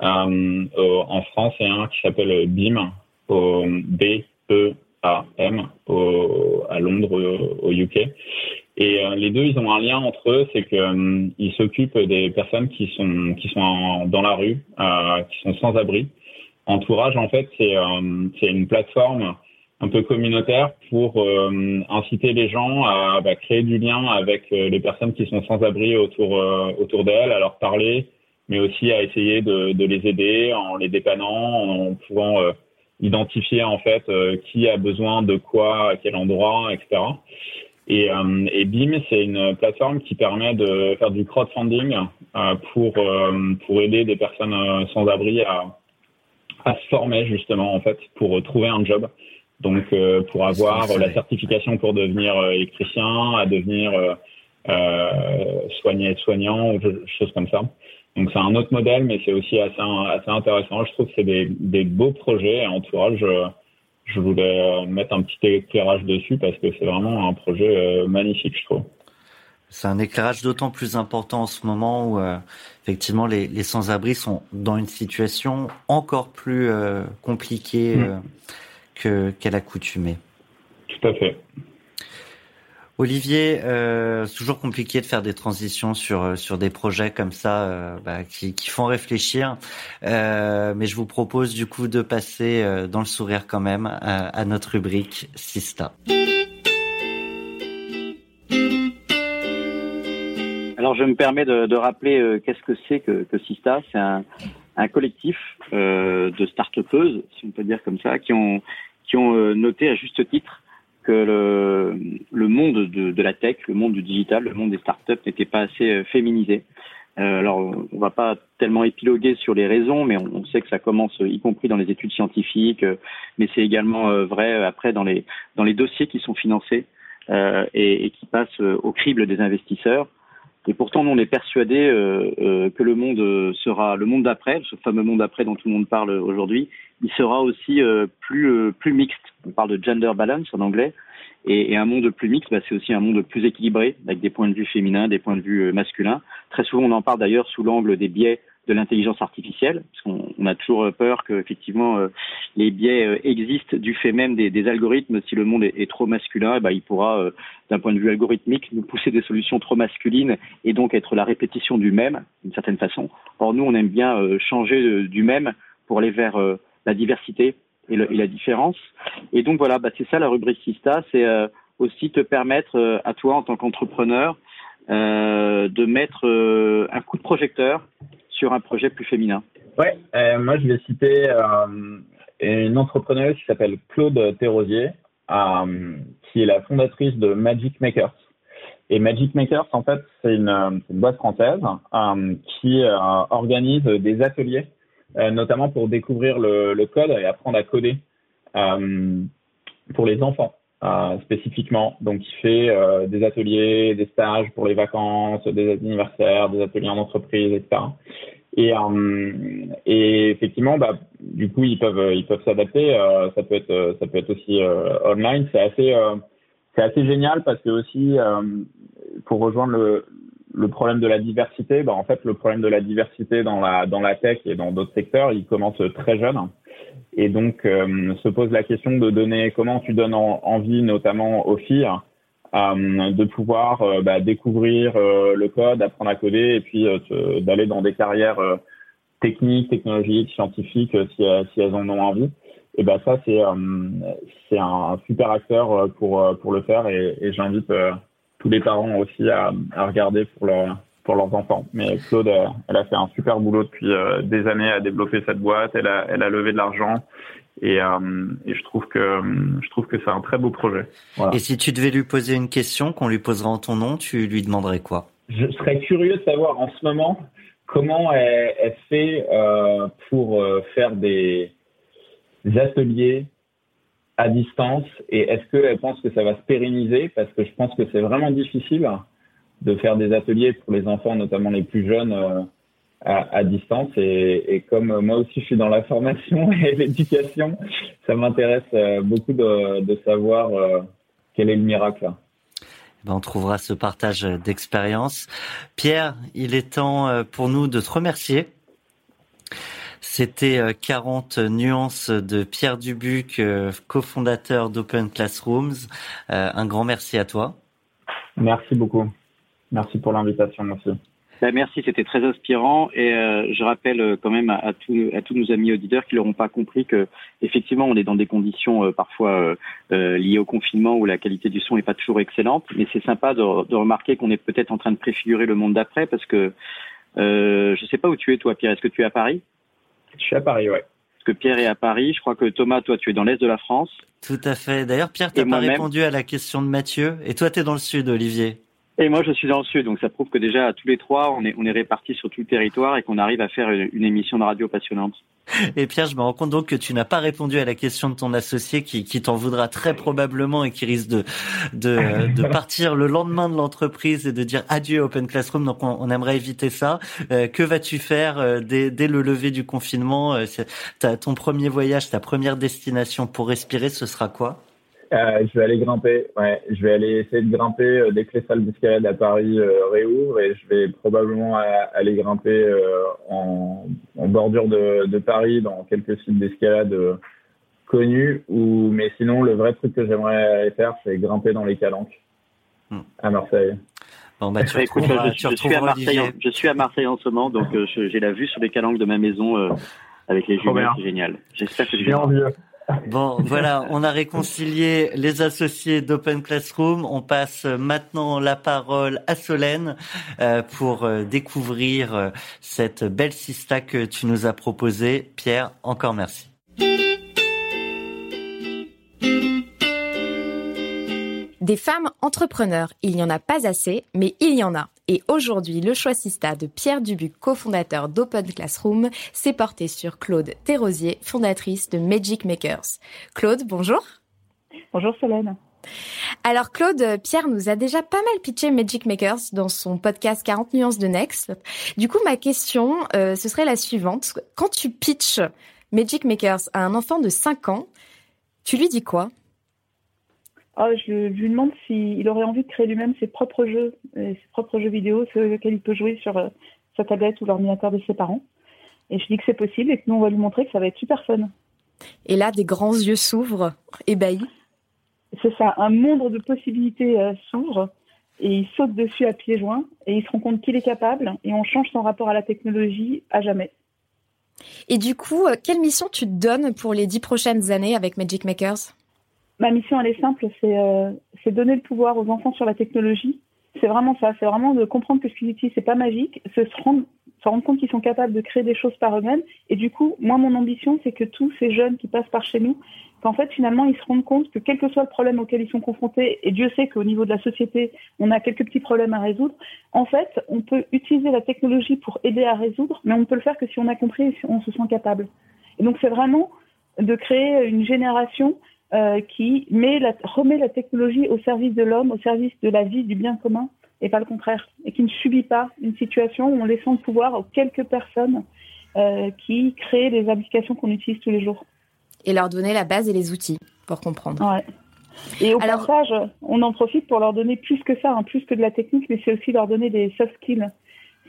en France et un qui s'appelle BIM au B-E-A-M à Londres, au UK. Et euh, les deux, ils ont un lien entre eux, c'est qu'ils euh, s'occupent des personnes qui sont qui sont dans la rue, euh, qui sont sans abri. Entourage, en fait, c'est c'est une plateforme un peu communautaire pour inciter les gens à bah, créer du lien avec les personnes qui sont sans abri autour autour d'elles, à leur parler, mais aussi à essayer de, de les aider en les dépannant, en pouvant identifier en fait euh, qui a besoin de quoi, à quel endroit, etc. Et, euh, et BIM, c'est une plateforme qui permet de faire du crowdfunding euh, pour pour aider des personnes sans abri à à se former justement en fait pour trouver un job. Donc pour avoir la certification pour devenir électricien, à devenir soigné soignant ou choses comme ça. Donc c'est un autre modèle, mais c'est aussi assez, assez intéressant. Je trouve que c'est des, des beaux projets. Entourage, je, je voulais euh, mettre un petit éclairage dessus parce que c'est vraiment un projet euh, magnifique, je trouve. C'est un éclairage d'autant plus important en ce moment où euh, effectivement les, les sans-abri sont dans une situation encore plus euh, compliquée mm. que qu'à l'accoutumée. Tout à fait. Olivier, euh, c'est toujours compliqué de faire des transitions sur euh, sur des projets comme ça euh, bah, qui, qui, font réfléchir, euh, mais je vous propose du coup de passer euh, dans le sourire quand même à, à notre rubrique Sista. Alors je me permets de, de rappeler euh, qu'est-ce que c'est que, que Sista. C'est un, un collectif de start-upeuses, si on peut dire comme ça, qui ont qui ont noté à juste titre que le monde de, la tech, le monde du digital, le monde des startups n'était pas assez féminisé. alors, on va pas tellement épiloguer sur les raisons, mais on, sait que ça commence, y compris dans les études scientifiques, mais c'est également vrai après dans les dans les dossiers qui sont financés et, et, qui passent au crible des investisseurs. Et pourtant, on est persuadé euh, euh, que le monde euh, sera le monde d'après, ce fameux monde d'après dont tout le monde parle aujourd'hui, il sera aussi plus plus mixte. On parle de gender balance en anglais, et, et un monde plus mixte, bah, c'est aussi un monde plus équilibré, avec des points de vue féminins, des points de vue masculins. Très souvent, on en parle d'ailleurs sous l'angle des biais de l'intelligence artificielle, parce qu'on on a toujours peur que effectivement euh, les biais euh, existent du fait même des, des algorithmes. Si le monde est, trop masculin, eh ben, il pourra, euh, d'un point de vue algorithmique, nous pousser des solutions trop masculines et donc être la répétition du même, d'une certaine façon. Or nous, on aime bien changer du même pour aller vers la diversité et, le, et, la différence. Et donc voilà, bah, c'est ça la rubrique Sista, c'est aussi te permettre à toi en tant qu'entrepreneur de mettre un coup de projecteur sur un projet plus féminin Ouais, euh, moi je vais citer euh, une entrepreneuse qui s'appelle Claude Thérosier, euh, qui est la fondatrice de Magic Makers. Et Magic Makers, en fait, c'est une, boîte française qui organise des ateliers, notamment pour découvrir le, code et apprendre à coder pour les enfants. Spécifiquement. Donc, il fait des ateliers, des stages pour les vacances, des anniversaires, des ateliers en entreprise, etc. Et, euh, et effectivement, bah, du coup, ils peuvent ils peuvent s'adapter. Euh, ça peut être ça peut être aussi euh, online. C'est assez c'est assez génial parce que aussi pour rejoindre le le problème de la diversité, bah, en fait, le problème de la diversité dans la dans la tech et dans d'autres secteurs, il commence très jeune. Et donc, se pose la question de donner comment tu donnes envie, notamment aux filles, euh, de pouvoir euh, bah, découvrir euh, le code, apprendre à coder et puis d'aller dans des carrières techniques, technologiques, scientifiques si, elles en ont envie. Et ben ça c'est c'est un super acteur pour pour le faire et, et j'invite tous les parents aussi à, à regarder pour leur pour leurs enfants. Mais Claude, elle a fait un super boulot depuis des années à développer cette boîte. Elle a, elle a levé de l'argent. Et, euh, et, je trouve que je trouve que c'est un très beau projet. Voilà. Et si tu devais lui poser une question qu'on lui posera en ton nom, tu lui demanderais quoi? Je serais curieux de savoir en ce moment comment elle, elle fait euh, pour euh, faire des, des ateliers à distance et est-ce qu'elle pense que ça va se pérenniser? Parce que je pense que c'est vraiment difficile de faire des ateliers pour les enfants, notamment les plus jeunes, euh, à, à distance. Et, et, comme moi aussi je suis dans la formation et l'éducation, ça m'intéresse euh, beaucoup de, de savoir euh, quel est le miracle. Ben, on trouvera ce partage d'expérience. Pierre, il est temps pour nous de te remercier. C'était 40 nuances de Pierre Dubuc, cofondateur d'Open Classrooms. Un grand merci à toi. Merci beaucoup. Merci pour l'invitation aussi. Ben, merci, c'était très inspirant et euh, je rappelle euh, quand même à, à, tous, à tous nos amis auditeurs qui n'auront pas compris que effectivement on est dans des conditions euh, parfois euh, liées au confinement où la qualité du son n'est pas toujours excellente, mais c'est sympa de, de remarquer qu'on est peut-être en train de préfigurer le monde d'après parce que je ne sais pas où tu es toi Pierre, est-ce que tu es à Paris? Je suis à Paris, ouais. Parce que Pierre est à Paris, je crois que Thomas, toi tu es dans l'est de la France. Tout à fait. D'ailleurs Pierre, tu n'as pas répondu à la question de Mathieu et toi tu es dans le sud Olivier. Et moi, je suis dans le sud, donc ça prouve que déjà, tous les trois, on est, on est répartis sur tout le territoire et qu'on arrive à faire une, émission de radio passionnante. Et Pierre, je me rends compte donc que tu n'as pas répondu à la question de ton associé qui, qui t'en voudra très probablement et qui risque de, de, de partir le lendemain de l'entreprise et de dire adieu Open Classroom. Donc, on, on aimerait éviter ça. Euh, que vas-tu faire euh, dès, dès, le lever du confinement? Euh, Ton premier voyage, ta première destination pour respirer, ce sera quoi? Euh, je vais aller grimper. Ouais, je vais aller essayer de grimper euh, dès que les salles d'escalade à Paris euh, réouvrent et je vais probablement aller grimper euh, en, en, bordure de, de, Paris dans quelques sites d'escalade euh, connus. Ou mais sinon, le vrai truc que j'aimerais aller faire, c'est grimper dans les calanques hmm. à Marseille. Bon, bah, tu Écoute, je, suis à Marseille, en, je suis à Marseille en ce moment, donc j'ai la vue sur les calanques de ma maison avec les jumelles, c'est génial. J'espère que je vais. Bon, voilà, on a réconcilié les associés d'Open Classroom. On passe maintenant la parole à Solène euh, pour euh, découvrir euh, cette belle sista que tu nous as proposée. Pierre, encore merci. Des femmes entrepreneurs, il n'y en a pas assez, mais il y en a. Et aujourd'hui, le choixista de Pierre Dubuc, cofondateur d'Open Classroom, s'est porté sur Claude Thérosier, fondatrice de Magic Makers. Claude, bonjour. Bonjour Solène. Alors Claude, Pierre nous a déjà pas mal pitché Magic Makers dans son podcast 40 nuances de Next. Du coup, ma question, euh, ce serait la suivante. Quand tu pitches Magic Makers à un enfant de 5 ans, tu lui dis quoi? Ah, je, lui demande s'il aurait envie de créer lui-même ses propres jeux, ses propres jeux vidéo, ceux auxquels il peut jouer sur euh, sa tablette ou l'ordinateur de ses parents. Et je dis que c'est possible et que nous, on va lui montrer que ça va être super fun. Et là, des grands yeux s'ouvrent, ébahis. C'est ça, un monde de possibilités euh, s'ouvre et il saute dessus à pieds joints et il se rend compte qu'il est capable et on change son rapport à la technologie à jamais. Et du coup, euh, quelle mission tu te donnes pour les dix prochaines années avec Magic Makers? Ma mission, elle est simple, euh, c'est donner le pouvoir aux enfants sur la technologie. C'est vraiment ça, c'est vraiment de comprendre que ce qu'ils utilisent, c'est pas magique, se rendre, se rendre compte qu'ils sont capables de créer des choses par eux-mêmes. Et du coup, moi, mon ambition, c'est que tous ces jeunes qui passent par chez nous, qu'en fait, finalement, ils se rendent compte que quel que soit le problème auquel ils sont confrontés, et Dieu sait qu'au niveau de la société, on a quelques petits problèmes à résoudre, en fait, on peut utiliser la technologie pour aider à résoudre, mais on ne peut le faire que si on a compris et si on se sent capable. Et donc, c'est vraiment de créer une génération euh, qui met la, remet la technologie au service de l'homme, au service de la vie, du bien commun, et pas le contraire, et qui ne subit pas une situation où on laisse le pouvoir aux quelques personnes euh, qui créent les applications qu'on utilise tous les jours. Et leur donner la base et les outils pour comprendre. Ouais. Et au passage, on en profite pour leur donner plus que ça, hein, plus que de la technique, mais c'est aussi leur donner des soft skills.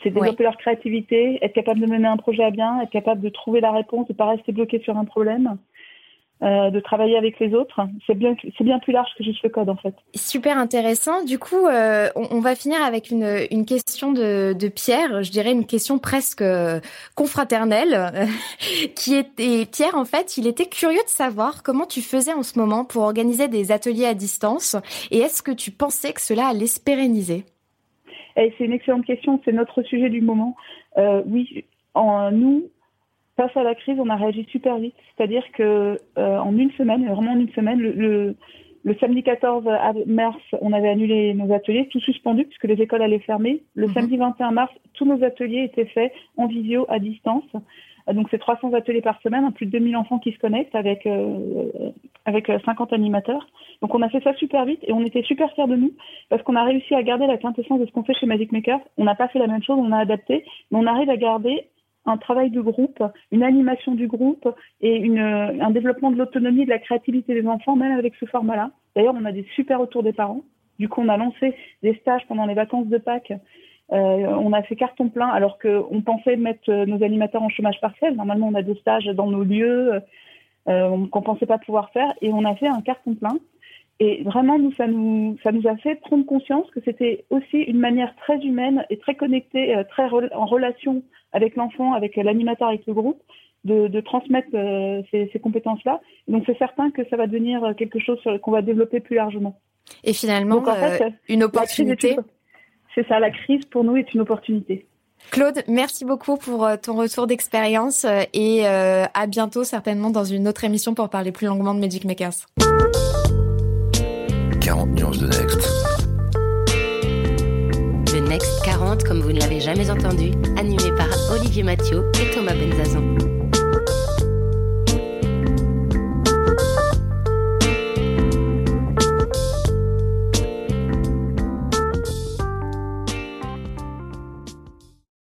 C'est développer leur créativité, être capable de mener un projet à bien, être capable de trouver la réponse, de ne pas rester bloqué sur un problème. Euh, de travailler avec les autres. C'est bien, c'est bien plus large que juste le code en fait. Super intéressant. Du coup, euh, on, va finir avec une, une question de, de, Pierre. Je dirais une question presque euh, confraternelle, qui était Pierre. En fait, il était curieux de savoir comment tu faisais en ce moment pour organiser des ateliers à distance, et est-ce que tu pensais que cela allait se pérenniser? Eh, C'est une excellente question. C'est notre sujet du moment. oui, en, nous, face à la crise, on a réagi super vite. C'est-à-dire que euh, en une semaine, vraiment en une semaine, le, le, samedi 14 mars, on avait annulé nos ateliers, tout suspendu puisque les écoles allaient fermer. Le mhm. samedi 21 mars, tous nos ateliers étaient faits en visio à distance. Donc c'est 300 ateliers par semaine, plus de 2000 enfants qui se connectent avec euh, avec 50 euh, animateurs. Donc on a fait ça super vite et on était super fiers de nous parce qu'on a réussi à garder la quintessence de ce qu'on fait chez Magic Maker. On n'a pas fait la même chose, on a adapté, mais on arrive à garder un travail de groupe, une animation du groupe et un développement de l'autonomie et de la créativité des enfants, même avec ce format-là. D'ailleurs, on a des super retours des parents. Du coup, on a lancé des stages pendant les vacances de Pâques. Euh, on a fait carton plein alors qu'on pensait mettre nos animateurs en chômage partiel. Normalement, on a des stages dans nos lieux euh, qu'on pensait pas pouvoir faire et on a fait un carton plein. Et vraiment, nous, ça nous, ça nous a fait prendre conscience que c'était aussi une manière très humaine et très connectée, euh, très en relation avec l'enfant, avec l'animateur, avec le groupe, de, de transmettre euh, ces, ces compétences-là. Donc, c'est certain que ça va devenir quelque chose qu'on va développer plus largement. Et finalement, en fait, euh, une opportunité. C'est ça, la crise pour nous est une opportunité. Claude, merci beaucoup pour ton retour d'expérience et à bientôt certainement dans une autre émission pour parler plus longuement de Magic Makers. 40 nuances de Next. Le Next 40, comme vous ne l'avez jamais entendu, animé par Olivier Mathieu et Thomas Benzazon.